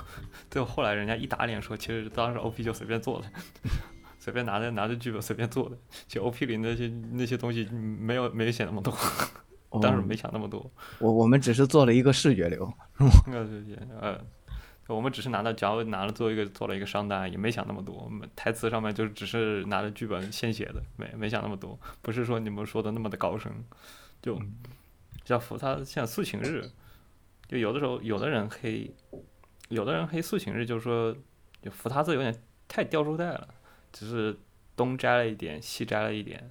最后后来人家一打脸说，其实当时 O P 就随便做的，随便拿着拿着剧本随便做的，其实 O P 里那些那些东西没有没有写那么多，当时没想那么多，我我们只是做了一个视觉流，呃 呃。我们只是拿到，假如拿了做一个做了一个商单，也没想那么多。我们台词上面就只是拿着剧本现写的，没没想那么多。不是说你们说的那么的高深。就像扶他像素琴日，就有的时候有的人黑，有的人黑素琴日，就是说就扶他字有点太掉书袋了，只是东摘了一点，西摘了一点，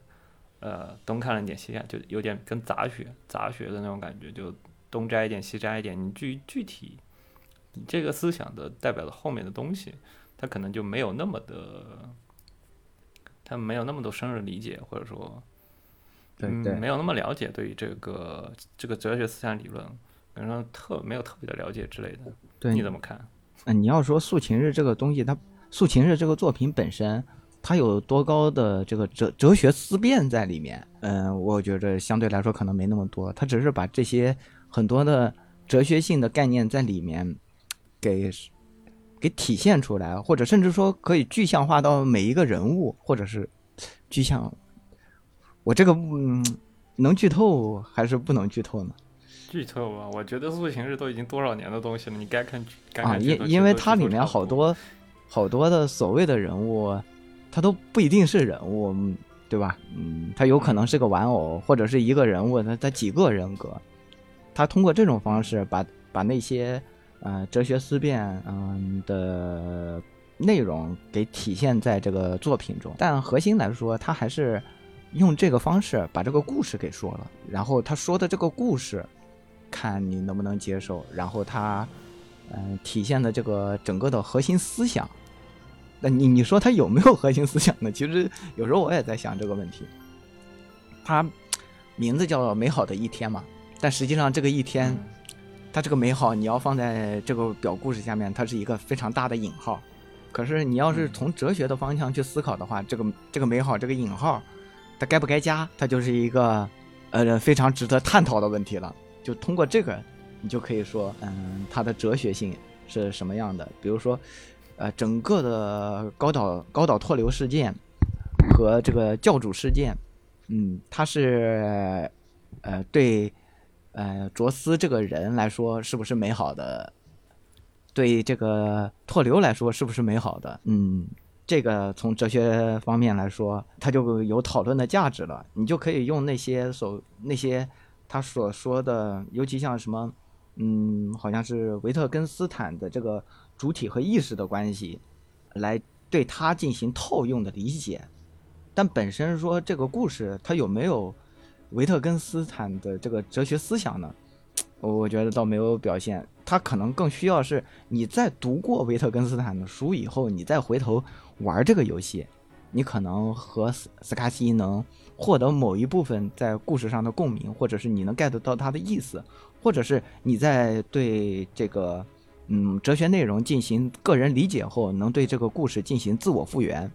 呃，东看了一点，西看，就有点跟杂学杂学的那种感觉，就东摘一点，西摘一点。你具具体。你这个思想的代表的后面的东西，他可能就没有那么的，他没有那么多深入理解，或者说，嗯，没有那么了解对于这个这个哲学思想理论，可能说特没有特别的了解之类的。对，你怎么看？嗯，你要说素琴日这个东西，它素琴日这个作品本身，它有多高的这个哲哲学思辨在里面？嗯，我觉着相对来说可能没那么多，它只是把这些很多的哲学性的概念在里面。给给体现出来，或者甚至说可以具象化到每一个人物，或者是具象。我这个嗯，能剧透还是不能剧透呢？剧透吧，我觉得《塑形日》都已经多少年的东西了，你该看该看。因因为它里面好多好多的所谓的人物，他都不一定是人物，对吧？嗯，他有可能是个玩偶，或者是一个人物，他他几个人格，他通过这种方式把把那些。呃，哲学思辨，嗯的内容给体现在这个作品中，但核心来说，他还是用这个方式把这个故事给说了，然后他说的这个故事，看你能不能接受，然后他，嗯、体现的这个整个的核心思想，那你你说他有没有核心思想呢？其实有时候我也在想这个问题。他名字叫“美好的一天”嘛，但实际上这个一天，它这个美好你要放在这个表故事下面，它是一个非常大的引号。可是你要是从哲学的方向去思考的话，这个这个美好这个引号，它该不该加，它就是一个呃非常值得探讨的问题了。就通过这个，你就可以说，嗯，它的哲学性是什么样的？比如说，呃，整个的高岛高岛拓流事件和这个教主事件，嗯，它是呃对呃卓斯这个人来说是不是美好的？对这个拓流来说是不是美好的？嗯，这个从哲学方面来说，它就有讨论的价值了。你就可以用那些所那些他所说的，尤其像什么，嗯，好像是维特根斯坦的这个主体和意识的关系，来对它进行套用的理解。但本身说这个故事它有没有维特根斯坦的这个哲学思想呢？我觉得倒没有表现，他可能更需要是你在读过维特根斯坦的书以后，你再回头玩这个游戏，你可能和斯斯卡西能获得某一部分在故事上的共鸣，或者是你能 get 到他的意思，或者是你在对这个嗯哲学内容进行个人理解后，能对这个故事进行自我复原，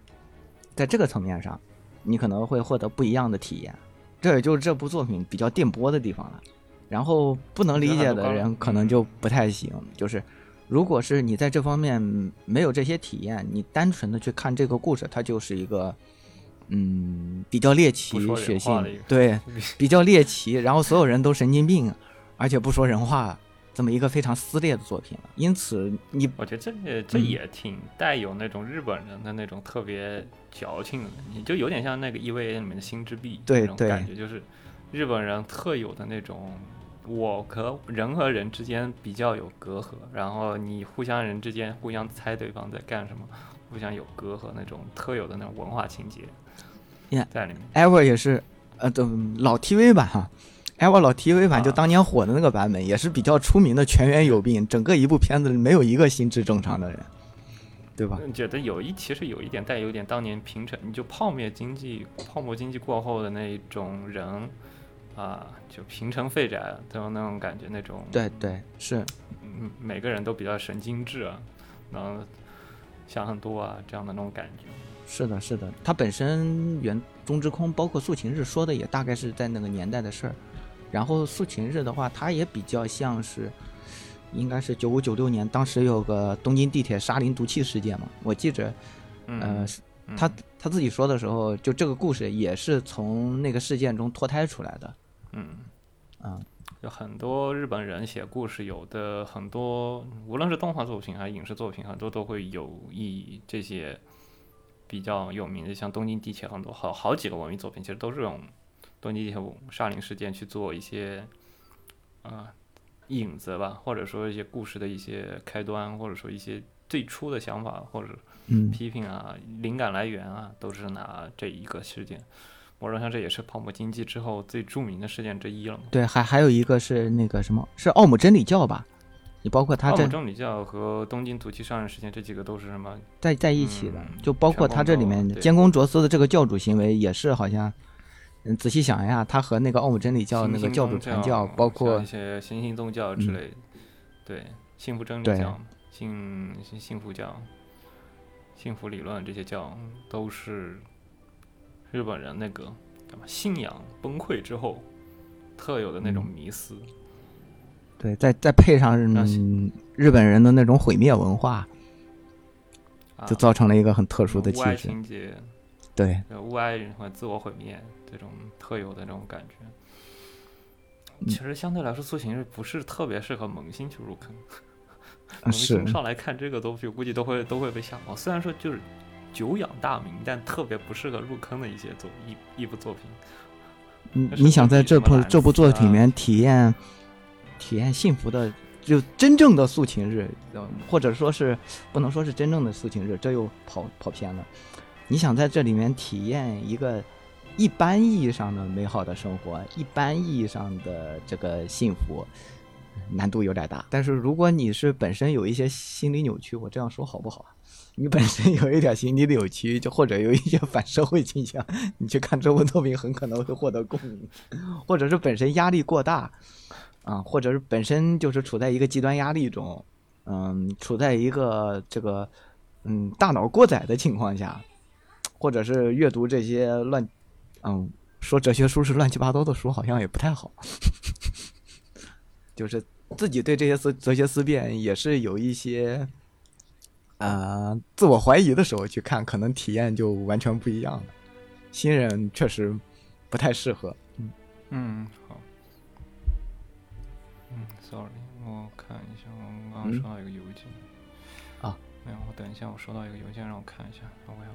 在这个层面上，你可能会获得不一样的体验。这也就是这部作品比较电波的地方了。然后不能理解的人可能就不太行。就是，如果是你在这方面没有这些体验，你单纯的去看这个故事，它就是一个，嗯，比较猎奇、血腥，对，比较猎奇，然后所有人都神经病，而且不说人话，这么一个非常撕裂的作品了。因此，你我觉得这这也挺带有那种日本人的那种特别矫情的，你就有点像那个 EVA 里面的心之壁对那种感觉，就是日本人特有的那种。我和人和人之间比较有隔阂，然后你互相人之间互相猜对方在干什么，互相有隔阂那种特有的那种文化情节，在里面。Ever 也是，呃，的老 TV 版哈，Ever 老 TV 版就当年火的那个版本，也是比较出名的全员有病，整个一部片子没有一个心智正常的人，对吧？觉得有一其实有一点带有点当年平成你就泡沫经济泡沫经济过后的那种人。啊，就平成废宅都有那种感觉，那种对对是，嗯，每个人都比较神经质啊，然后想很多啊，这样的那种感觉。是的，是的，他本身原中之空，包括素琴日说的也大概是在那个年代的事儿。然后素琴日的话，它也比较像是，应该是九五九六年，当时有个东京地铁沙林毒气事件嘛，我记着，呃，嗯、他他自己说的时候，就这个故事也是从那个事件中脱胎出来的。嗯，啊，有很多日本人写故事，有的很多，无论是动画作品还是影视作品，很多都会有以这些比较有名的，像东京地铁，很多好好几个文艺作品，其实都是用东京地铁沙林事件去做一些啊、呃、影子吧，或者说一些故事的一些开端，或者说一些最初的想法或者批评啊、嗯、灵感来源啊，都是拿这一个事件。某种上，这也是泡沫经济之后最著名的事件之一了嘛。对，还还有一个是那个什么，是奥姆真理教吧？你包括他这奥姆真理教和东京毒气杀人事件这几个都是什么在在一起的？嗯、就包括他这里面监工卓斯的这个教主行为，也是好像，嗯，仔细想一下，他和那个奥姆真理教那个教主传教，包括一些新兴宗教之类，嗯、对，幸福真理教、幸幸福教、幸福理论这些教都是。日本人那个信仰崩溃之后特有的那种迷思，嗯、对，再再配上、嗯、日本人的那种毁灭文化，就造成了一个很特殊的气质。质。情节，对，物哀和自我毁灭这种特有的这种感觉。嗯其实相对来说，苏醒日不是特别适合萌新去入坑。萌新上来看这个东西，估计都会都会被吓跑。虽然说就是。久仰大名，但特别不适合入坑的一些作一一部作品。你你想在这部这部作品里面体验体验幸福的，就真正的素琴日，或者说是不能说是真正的素琴日，这又跑跑偏了。你想在这里面体验一个一般意义上的美好的生活，一般意义上的这个幸福，难度有点大。但是如果你是本身有一些心理扭曲，我这样说好不好？你本身有一点心理扭曲，就或者有一些反社会倾向，你去看这部作品很可能会获得共鸣，或者是本身压力过大，啊，或者是本身就是处在一个极端压力中，嗯，处在一个这个嗯大脑过载的情况下，或者是阅读这些乱，嗯，说哲学书是乱七八糟的书，好像也不太好，就是自己对这些思哲学思辨也是有一些。啊，自我怀疑的时候去看，可能体验就完全不一样了。新人确实不太适合。嗯嗯，好。嗯，sorry，我看一下，我刚刚收到一个邮件。啊，没有，我等一下，我收到一个邮件，让我看一下。我要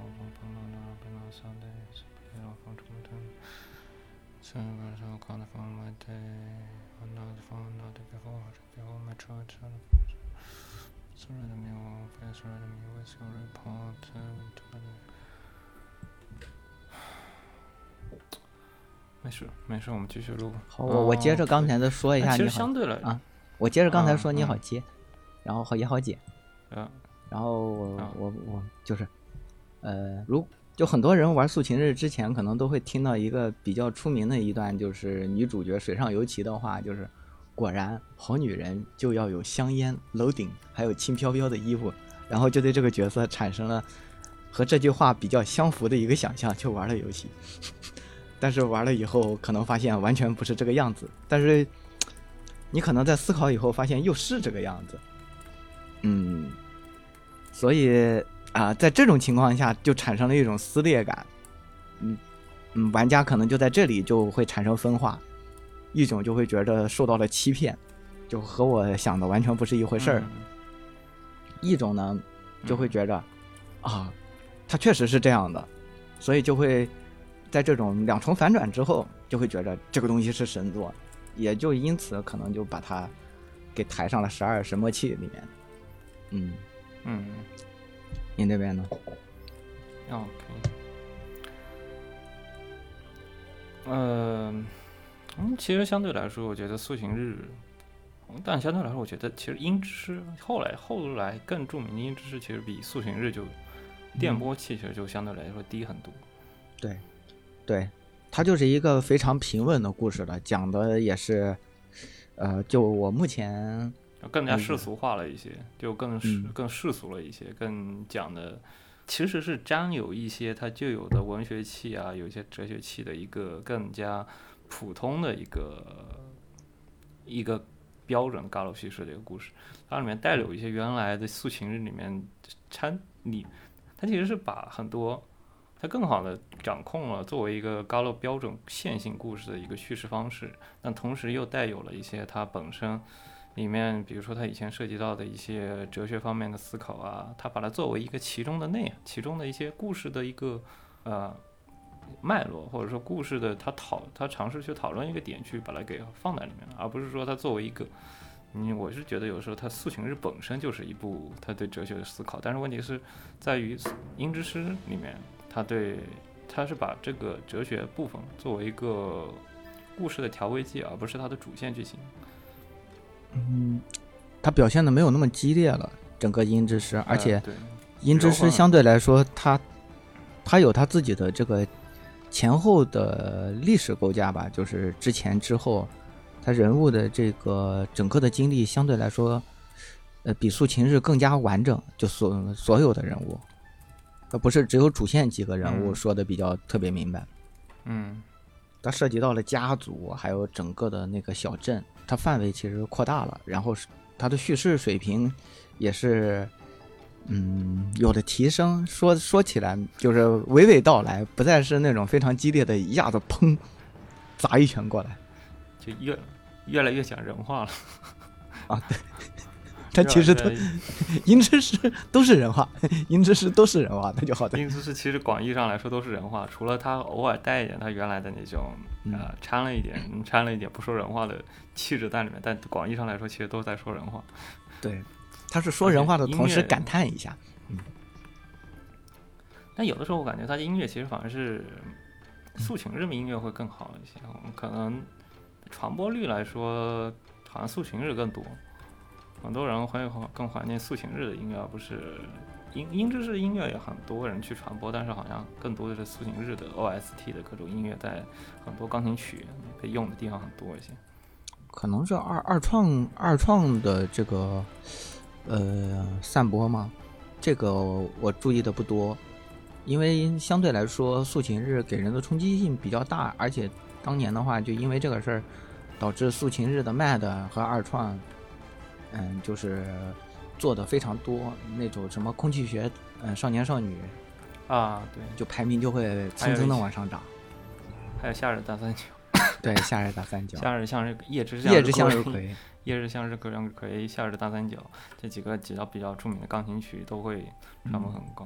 没事没事，我们继续录。好，我我接着刚才的说一下。其实相对来啊，我接着刚才说你好接，然后好也好解。嗯。然后我我我就是，呃，如就很多人玩《素琴日》之前，可能都会听到一个比较出名的一段，就是女主角水上游棋的话，就是。果然，好女人就要有香烟、楼顶，还有轻飘飘的衣服，然后就对这个角色产生了和这句话比较相符的一个想象，就玩了游戏。但是玩了以后，可能发现完全不是这个样子。但是你可能在思考以后，发现又是这个样子。嗯，所以啊，在这种情况下，就产生了一种撕裂感。嗯嗯，玩家可能就在这里就会产生分化。一种就会觉得受到了欺骗，就和我想的完全不是一回事儿。一种呢，就会觉着啊，他确实是这样的，所以就会在这种两重反转之后，就会觉着这个东西是神作，也就因此可能就把它给抬上了十二神魔器里面。嗯嗯，您那边呢？OK，嗯。嗯，其实相对来说，我觉得《塑形日》，但相对来说，我觉得其实《音之师》后来后来更著名的《音之师》，其实比《塑形日》就电波器其实就相对来说低很多。对，对，它就是一个非常平稳的故事了，讲的也是，呃，就我目前更加世俗化了一些，就更世更世俗了一些，更讲的其实是沾有一些它就有的文学气啊，有一些哲学气的一个更加。普通的一个一个标准嘎鲁叙事的一个故事，它里面带有一些原来的《素琴日》里面掺你，它其实是把很多它更好的掌控了作为一个嘎鲁标准线性故事的一个叙事方式，但同时又带有了一些它本身里面，比如说它以前涉及到的一些哲学方面的思考啊，它把它作为一个其中的内其中的一些故事的一个呃。脉络或者说故事的他讨他尝试去讨论一个点去把它给放在里面，而不是说他作为一个，嗯，我是觉得有时候他《素琴日》本身就是一部他对哲学的思考，但是问题是在于《音之诗》里面，他对他是把这个哲学部分作为一个故事的调味剂，而不是它的主线剧情。嗯，他表现的没有那么激烈了，整个《音之诗》，而且《音之诗》相对来说，他他有他自己的这个。前后的历史构架吧，就是之前之后，他人物的这个整个的经历相对来说，呃，比《素琴日》更加完整。就所所有的人物，呃，不是只有主线几个人物说的比较特别明白。嗯，它涉及到了家族，还有整个的那个小镇，它范围其实扩大了。然后是它的叙事水平也是。嗯，有的提升，说说起来就是娓娓道来，不再是那种非常激烈的，一下子砰砸一拳过来，就越越来越讲人话了。啊，对，他其实都 音之师都是人话，音之师都是人话，那就好。音之师其实广义上来说都是人话，除了他偶尔带一点他原来的那种呃掺了一点掺了一点不说人话的气质在里面，但广义上来说其实都在说人话。对。他是说人话的同时感叹一下，嗯。但有的时候我感觉他的音乐其实反而是素琴日的音乐会更好一些，我们可能传播率来说，好像素琴日更多，很多人会更怀念素琴日的音乐，而不是音音质式音乐也很多人去传播，但是好像更多的是素琴日的 OST 的各种音乐，在很多钢琴曲被用的地方很多一些。可能是二二创二创的这个呃散播吗？这个我注意的不多。因为相对来说，素琴日给人的冲击性比较大，而且当年的话，就因为这个事儿，导致素琴日的 MAD 和二创，嗯，就是做的非常多。那种什么空气学，嗯，少年少女，啊，对，就排名就会蹭蹭的往上涨。还有夏日大三角，对，夏日大三角，夏日向日夜之夜之向日葵，夜日向日葵，夏日大三角，这几个几道比较著名的钢琴曲都会传播很高。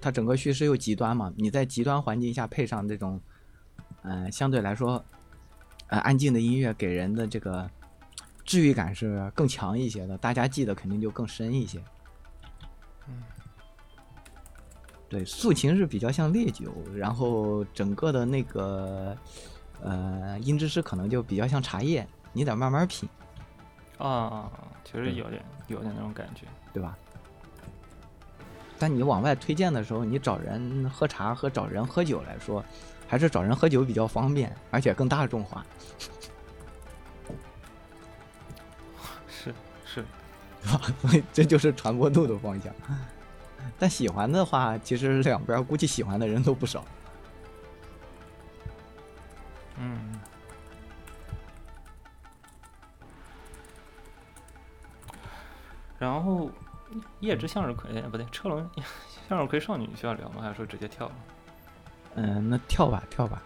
它整个叙事又极端嘛，你在极端环境下配上这种，嗯，相对来说，呃，安静的音乐，给人的这个治愈感是更强一些的，大家记得肯定就更深一些。嗯，对，素琴是比较像烈酒，然后整个的那个，呃，音之诗可能就比较像茶叶，你得慢慢品。啊，其实有点有点那种感觉，对吧？但你往外推荐的时候，你找人喝茶和找人喝酒来说，还是找人喝酒比较方便，而且更大众化。这就是传播度的方向。但喜欢的话，其实两边估计喜欢的人都不少。嗯。然后。夜之向日葵，不对，车轮 向日葵少女需要聊吗？还是说直接跳？嗯，那跳吧，跳吧。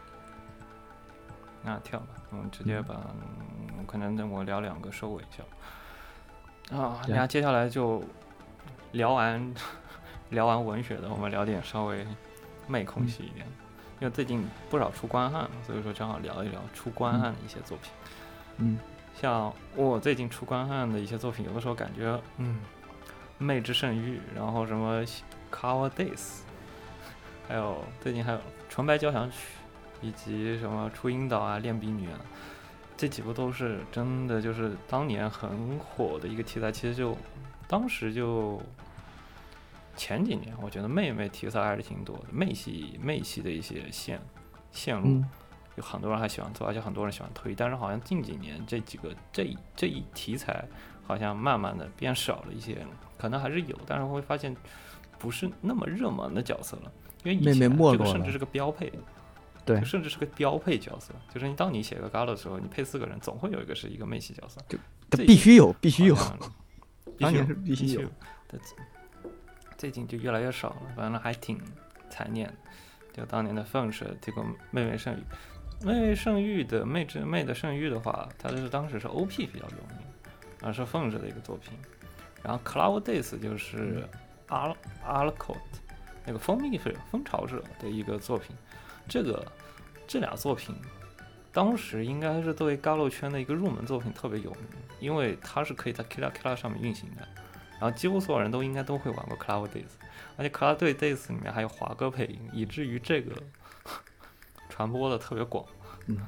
那跳吧，我们直接把，可能等我聊两个收尾一下。啊，那接下来就聊完 聊完文学的，我们聊点稍微媚空系一点，因为最近不少出关汉，所以说正好聊一聊出关汉的一些作品。嗯，像我最近出关汉的一些作品，有的时候感觉，嗯。魅之圣域，然后什么 Cover Days，还有最近还有纯白交响曲，以及什么初音岛啊、恋笔女啊，这几部都是真的就是当年很火的一个题材。其实就当时就前几年，我觉得妹妹题材还是挺多的，妹系妹系的一些线线路，有很多人还喜欢做，而且很多人喜欢推。但是好像近几年这几个这这一题材好像慢慢的变少了一些。可能还是有，但是会发现不是那么热门的角色了，因为以前这个甚至是个标配，对，甚至是个标配角色。就是你当你写个 Gala 的时候，你配四个人，总会有一个是一个妹系角色，就必须有，必须有，当年是必须有。最近就越来越少了，反正还挺残念。就当年的凤是这个妹妹圣域，妹妹圣域的妹之妹的圣域的话，它是当时是 OP 比较有名，而是凤是的一个作品。然后 Cloud Days 就是 Al Alcott 那个蜂蜜是蜂巢者的一个作品，这个这俩作品当时应该是作为 Galo 圈的一个入门作品特别有名，因为它是可以在 Killa Killa 上面运行的，然后几乎所有人都应该都会玩过 Cloud Days，而且 Cloud Days 里面还有华哥配音，以至于这个传播的特别广。嗯，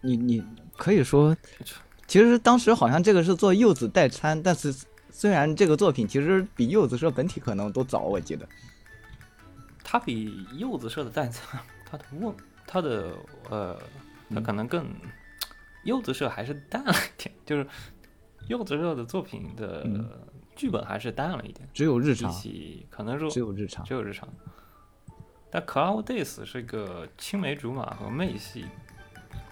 你你可以说。其实当时好像这个是做柚子代餐，但是虽然这个作品其实比柚子社本体可能都早，我记得。它比柚子社的代餐，它的问，它的呃，它可能更，柚子社还是淡了一点，就是柚子社的作品的剧本还是淡了一点，只有日常，可能说只有日常，只有日常。但 Cloud Days 是一个青梅竹马和妹系。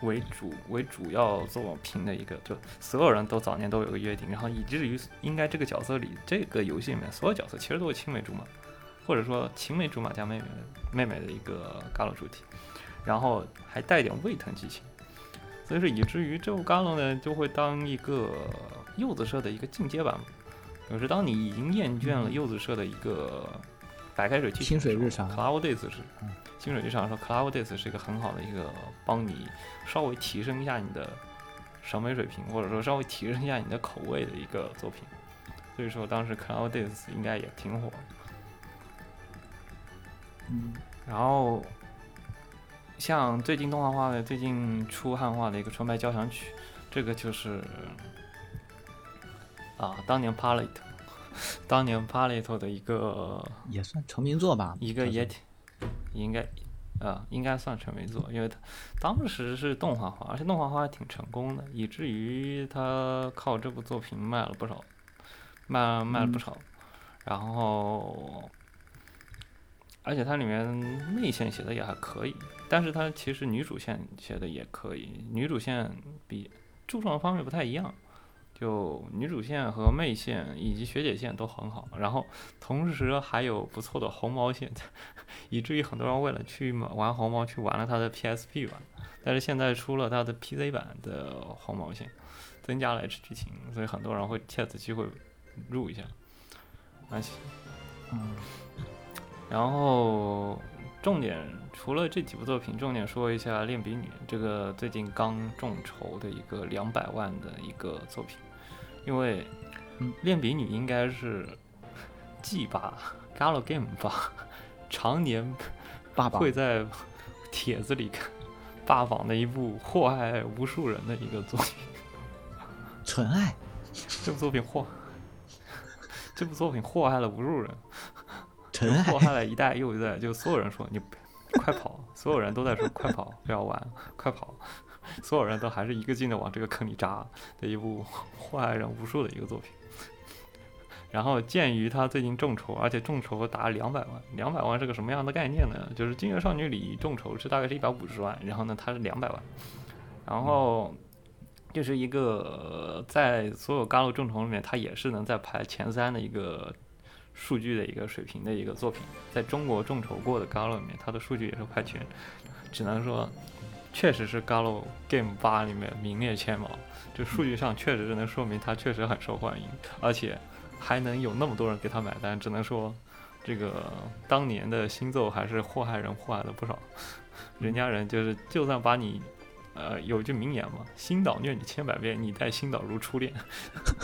为主为主要作品的一个，就所有人都早年都有个约定，然后以至于应该这个角色里，这个游戏里面所有角色其实都是青梅竹马，或者说青梅竹马加妹妹妹妹的一个 Galo 主题，然后还带点胃疼剧情，所以说以至于这部 Galo 呢就会当一个柚子社的一个进阶版，就是当你已经厌倦了柚子社的一个白开水剧情，清水日常，Cloud Days 是。清水日常说，Cloud Days 是一个很好的一个帮你稍微提升一下你的审美水平，或者说稍微提升一下你的口味的一个作品。所以说，当时 Cloud Days 应该也挺火。嗯，然后像最近动画化的、最近出汉化的一个《纯白交响曲》，这个就是啊，当年 Palette，当年 Palette 的一个也算成名作吧，一个也挺应该啊，应该算成名作，因为它当时是动画化，而且动画化还挺成功的，以至于他靠这部作品卖了不少，卖卖了不少，然后。而且它里面内线写的也还可以，但是它其实女主线写的也可以，女主线比注重方面不太一样，就女主线和妹线以及学姐线都很好，然后同时还有不错的红毛线，以至于很多人为了去玩红毛去玩了它的 PSP 版，但是现在出了它的 PC 版的红毛线，增加了 H 剧情，所以很多人会借此机会入一下，而且，嗯。然后，重点除了这几部作品，重点说一下《恋笔女》这个最近刚众筹的一个两百万的一个作品，因为《恋笔女》应该是 G 吧 Galgame 吧常年会在帖子里看霸榜的一部祸害无数人的一个作品。纯爱，这部作品祸，这部作品祸害了无数人。祸害了一代又一代，就所有人说你快跑，所有人都在说快跑，不要玩，快跑，所有人都还是一个劲的往这个坑里扎的一部祸害人无数的一个作品。然后鉴于他最近众筹，而且众筹达两百万，两百万是个什么样的概念呢？就是《金月少女》里众筹是大概是一百五十万，然后呢他是两百万，然后就是一个在所有嘎鲁众筹里面，他也是能在排前三的一个。数据的一个水平的一个作品，在中国众筹过的 Galo 里面，它的数据也是快全，只能说，确实是 Galo Game 八里面名列前茅。这数据上确实是能说明它确实很受欢迎，而且还能有那么多人给他买单，只能说，这个当年的星奏还是祸害人祸害了不少。人家人就是，就算把你。呃，有句名言嘛，“星岛虐你千百遍，你待星岛如初恋。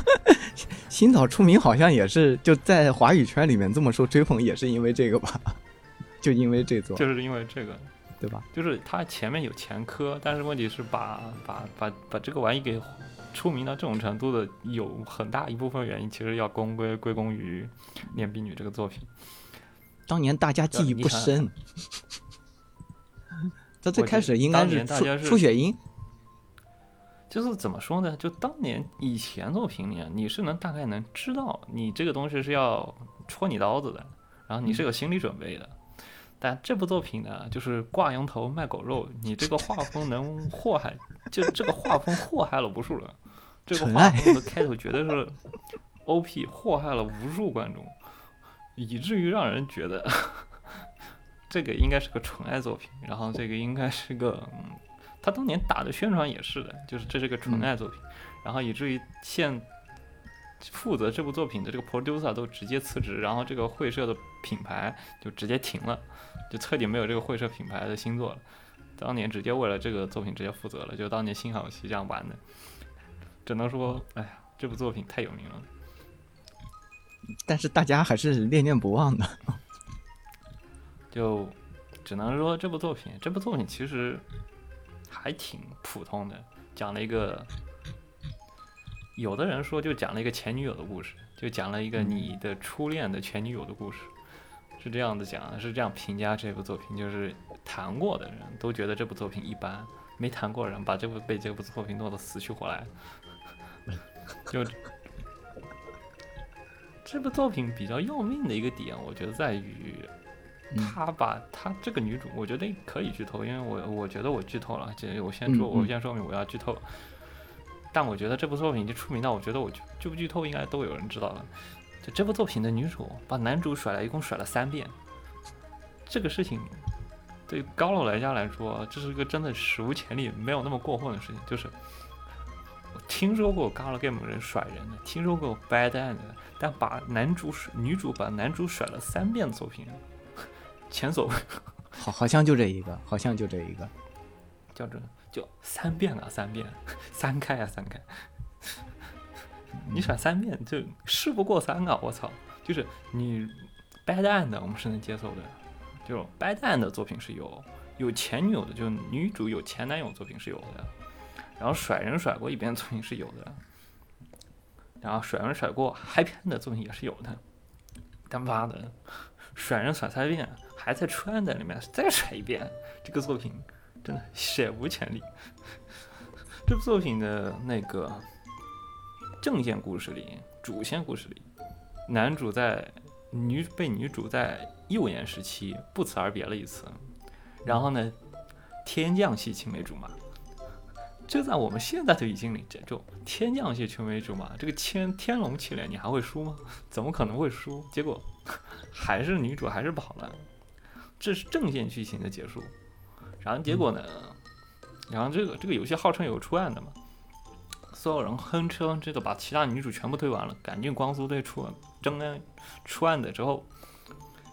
”星岛出名好像也是就在华语圈里面这么受追捧，也是因为这个吧？就因为这座，就是因为这个，对吧？就是他前面有前科，但是问题是把把把把这个玩意给出名到这种程度的，有很大一部分原因，其实要功归归功于《恋婢女》这个作品。当年大家记忆不深。他最开始应该是初雪樱，就是怎么说呢？就当年以前作品里，你是能大概能知道你这个东西是要戳你刀子的，然后你是有心理准备的。但这部作品呢，就是挂羊头卖狗肉，你这个画风能祸害，就这个画风祸害了无数人。这个画风的开头绝对是 OP，祸害了无数观众，以至于让人觉得。这个应该是个纯爱作品，然后这个应该是个，嗯，他当年打的宣传也是的，就是这是个纯爱作品，然后以至于现负责这部作品的这个 producer 都直接辞职，然后这个会社的品牌就直接停了，就彻底没有这个会社品牌的新作了。当年直接为了这个作品直接负责了，就当年新海游戏这样玩的，只能说，哎呀，这部作品太有名了，但是大家还是念念不忘的。就只能说这部作品，这部作品其实还挺普通的，讲了一个，有的人说就讲了一个前女友的故事，就讲了一个你的初恋的前女友的故事，是这样子讲的，是这样评价这部作品，就是谈过的人都觉得这部作品一般，没谈过人把这部被这部作品弄得死去活来，就这部作品比较要命的一个点，我觉得在于。他把他这个女主，我觉得可以剧透，因为我我觉得我剧透了，这我先说，我先说明我要剧透。但我觉得这部作品已经出名到，我觉得我剧不剧透应该都有人知道了。就这部作品的女主把男主甩了一共甩了三遍，这个事情对高楼来家来说，这是一个真的史无前例、没有那么过分的事情。就是我听说过高楼 game 人甩人的，听说过 bad end，的但把男主甩女主把男主甩了三遍的作品。前所未好，好像就这一个，好像就这一个，叫这就三遍啊，三遍，三开啊，三开，你甩三遍就事不过三啊！我操，就是你 bad end 我们是能接受的，就掰蛋的作品是有，有前女友的，就女主有前男友作品是有的，然后甩人甩过一遍作品是有的，然后甩人甩过嗨片的作品也是有的，他妈的，甩人甩三遍，还在穿的里面再甩一遍，这个作品真的史无前例。这部作品的那个正线故事里，主线故事里，男主在女被女主在幼年时期不辞而别了一次，然后呢，天降系青梅竹马。这在我们现在的语境里，这种天降系青梅竹马，这个天天龙气脸，你还会输吗？怎么可能会输？结果 还是女主还是跑了，这是正线剧情的结束。然后结果呢？然后这个这个游戏号称有出案的嘛，所有人哼称这个把其他女主全部推完了，赶进光速队出真恩出案的之后，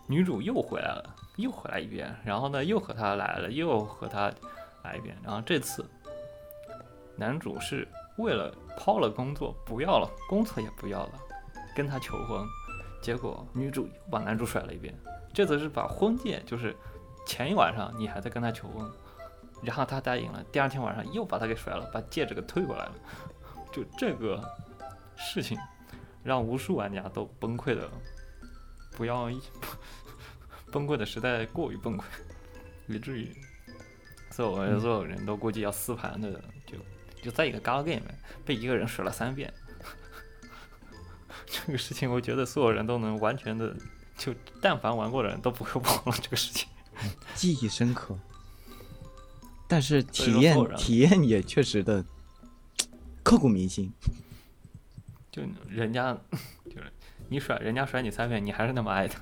女主又回来了，又回来一遍，然后呢又和他来了，又和他来一遍，然后这次男主是为了抛了工作不要了，工作也不要了，跟他求婚，结果女主又把男主甩了一遍，这次是把婚戒就是前一晚上你还在跟他求婚。然后他答应了，第二天晚上又把他给甩了，把戒指给退过来了。就这个事情，让无数玩家都崩溃的，不要 崩溃的实在过于崩溃，以至于所有所有人都估计要撕盘的，就就在一个 gal game 被一个人甩了三遍。这个事情，我觉得所有人都能完全的，就但凡玩过的人都不会忘了这个事情，记忆深刻。但是体验体验也确实的刻骨铭心。就人家 就是你甩人家甩你三遍，你还是那么爱他。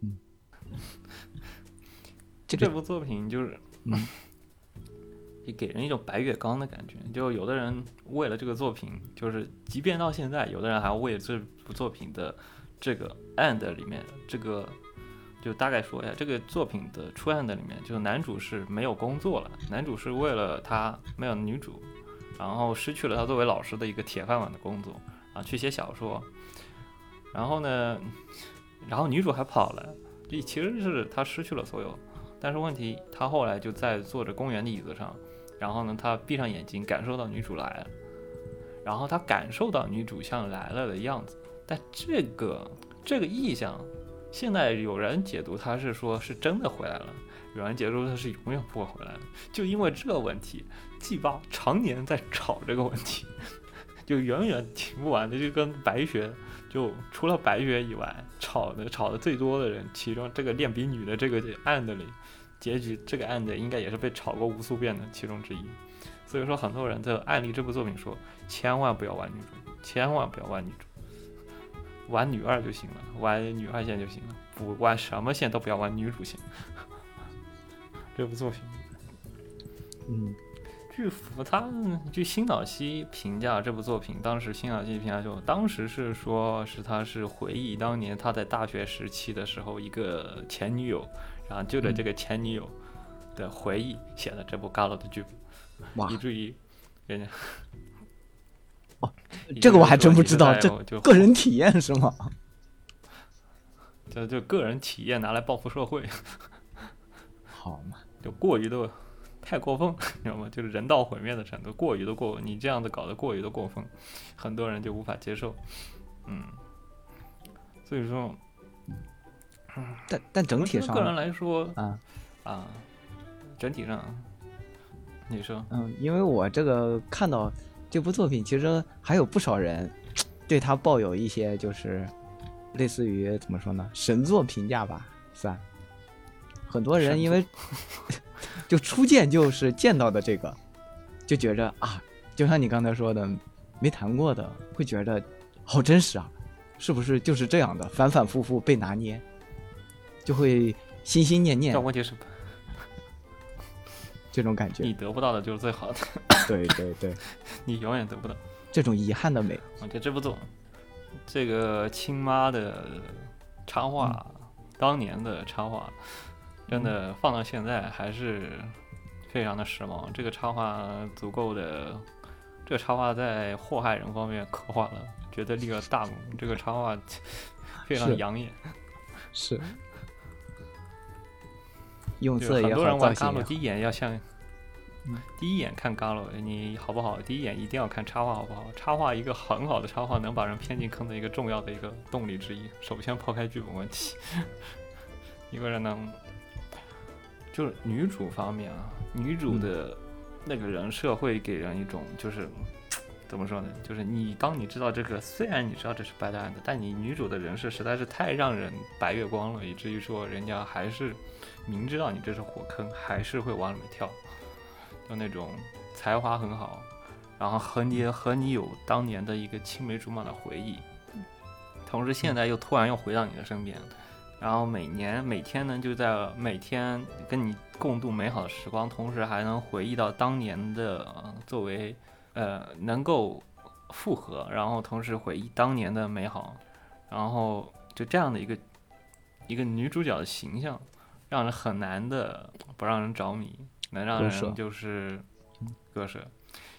嗯，这部作品就是也给人一种白月光的感觉。就有的人为了这个作品，就是即便到现在，有的人还为这部作品的这个 end 里面这个。就大概说一下这个作品的出案的里面，就是男主是没有工作了，男主是为了他没有女主，然后失去了他作为老师的一个铁饭碗的工作啊，去写小说，然后呢，然后女主还跑了，这其实是他失去了所有，但是问题他后来就在坐着公园的椅子上，然后呢，他闭上眼睛感受到女主来了，然后他感受到女主像来了的样子，但这个这个意象。现在有人解读他是说是真的回来了，有人解读他是永远不会回来了。就因为这个问题，G 八常年在吵这个问题，就远远停不完的。就跟白雪，就除了白雪以外，吵的吵的最多的人，其中这个恋笔女的这个案子里，结局这个案子应该也是被炒过无数遍的其中之一。所以说，很多人在案例这部作品说，千万不要玩女主，千万不要玩女主。玩女二就行了，玩女二线就行了，不玩什么线都不要玩女主线。这部作品，嗯，据福他据新岛西评价这部作品，当时新岛西评价就当时是说是他是回忆当年他在大学时期的时候一个前女友，然后就着这个前女友的回忆写的这部 Galo 的剧本，以至于人家。哦，这个我还真不知道，这个人体验是吗？就就个人体验拿来报复社会，好嘛？就过于的太过分，你知道吗？就是人道毁灭的程度过于的过，你这样子搞得过于的过分，很多人就无法接受。嗯，所以说，但但整体上个人来说啊啊，整体上，你说嗯，因为我这个看到。这部作品其实还有不少人 对他抱有一些就是类似于怎么说呢神作评价吧，算。很多人因为 就初见就是见到的这个，就觉着啊，就像你刚才说的，没谈过的会觉得好真实啊，是不是就是这样的反反复复被拿捏，就会心心念念。但问题是。这种感觉，你得不到的就是最好的。对对对，你永远得不到这种遗憾的美。我觉得这部作，这个亲妈的插画，当年的插画，真的放到现在还是非常的时髦。这个插画足够的，这个插画在祸害人方面刻画了，绝对立了大功。这个插画非常养眼。是。用就色也好，很多人玩造型 Galo 第一眼要像嗯，第一眼看 Galo 你好不好？第一眼一定要看插画好不好？插画一个很好的插画能把人骗进坑的一个重要的一个动力之一。首先抛开剧本问题，一个人能就是女主方面啊，女主嗯的那个人设会给人一种就是。怎么说呢？就是你当你知道这个，虽然你知道这是 bad end，但你女主的人设实在是太让人白月光了，以至于说人家还是明知道你这是火坑，还是会往里面跳，就那种才华很好，然后和你和你有当年的一个青梅竹马的回忆，同时现在又突然又回到你的身边，然后每年每天呢就在每天跟你共度美好的时光，同时还能回忆到当年的作为呃能够复合，然后同时回忆当年的美好，然后就这样的一个一个女主角的形象。让人很难的不让人着迷，能让人就是割舍，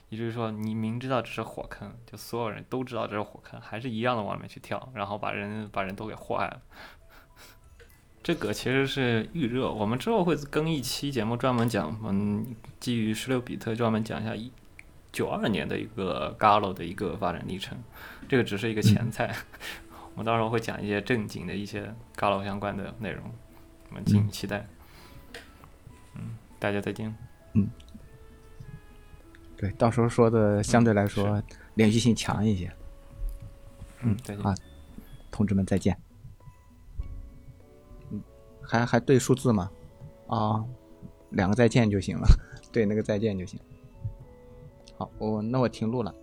也就是说，你明知道这是火坑，就所有人都知道这是火坑，还是一样的往里面去跳，然后把人把人都给祸害了。这个其实是预热，我们之后会更一期节目专门讲，嗯，基于十六比特专门讲一下一九二年的一个 Galo 的一个发展历程，这个只是一个前菜，我们到时候会讲一些正经的一些 Galo 相关的内容。我们敬请期待。嗯，大家再见。嗯对，到时候说的相对来嗯说连续性强一些。嗯，再见。啊同志们再见。嗯，还还对数字吗？啊，两个再见就行了，对那个再见就行。好，我那我停录了。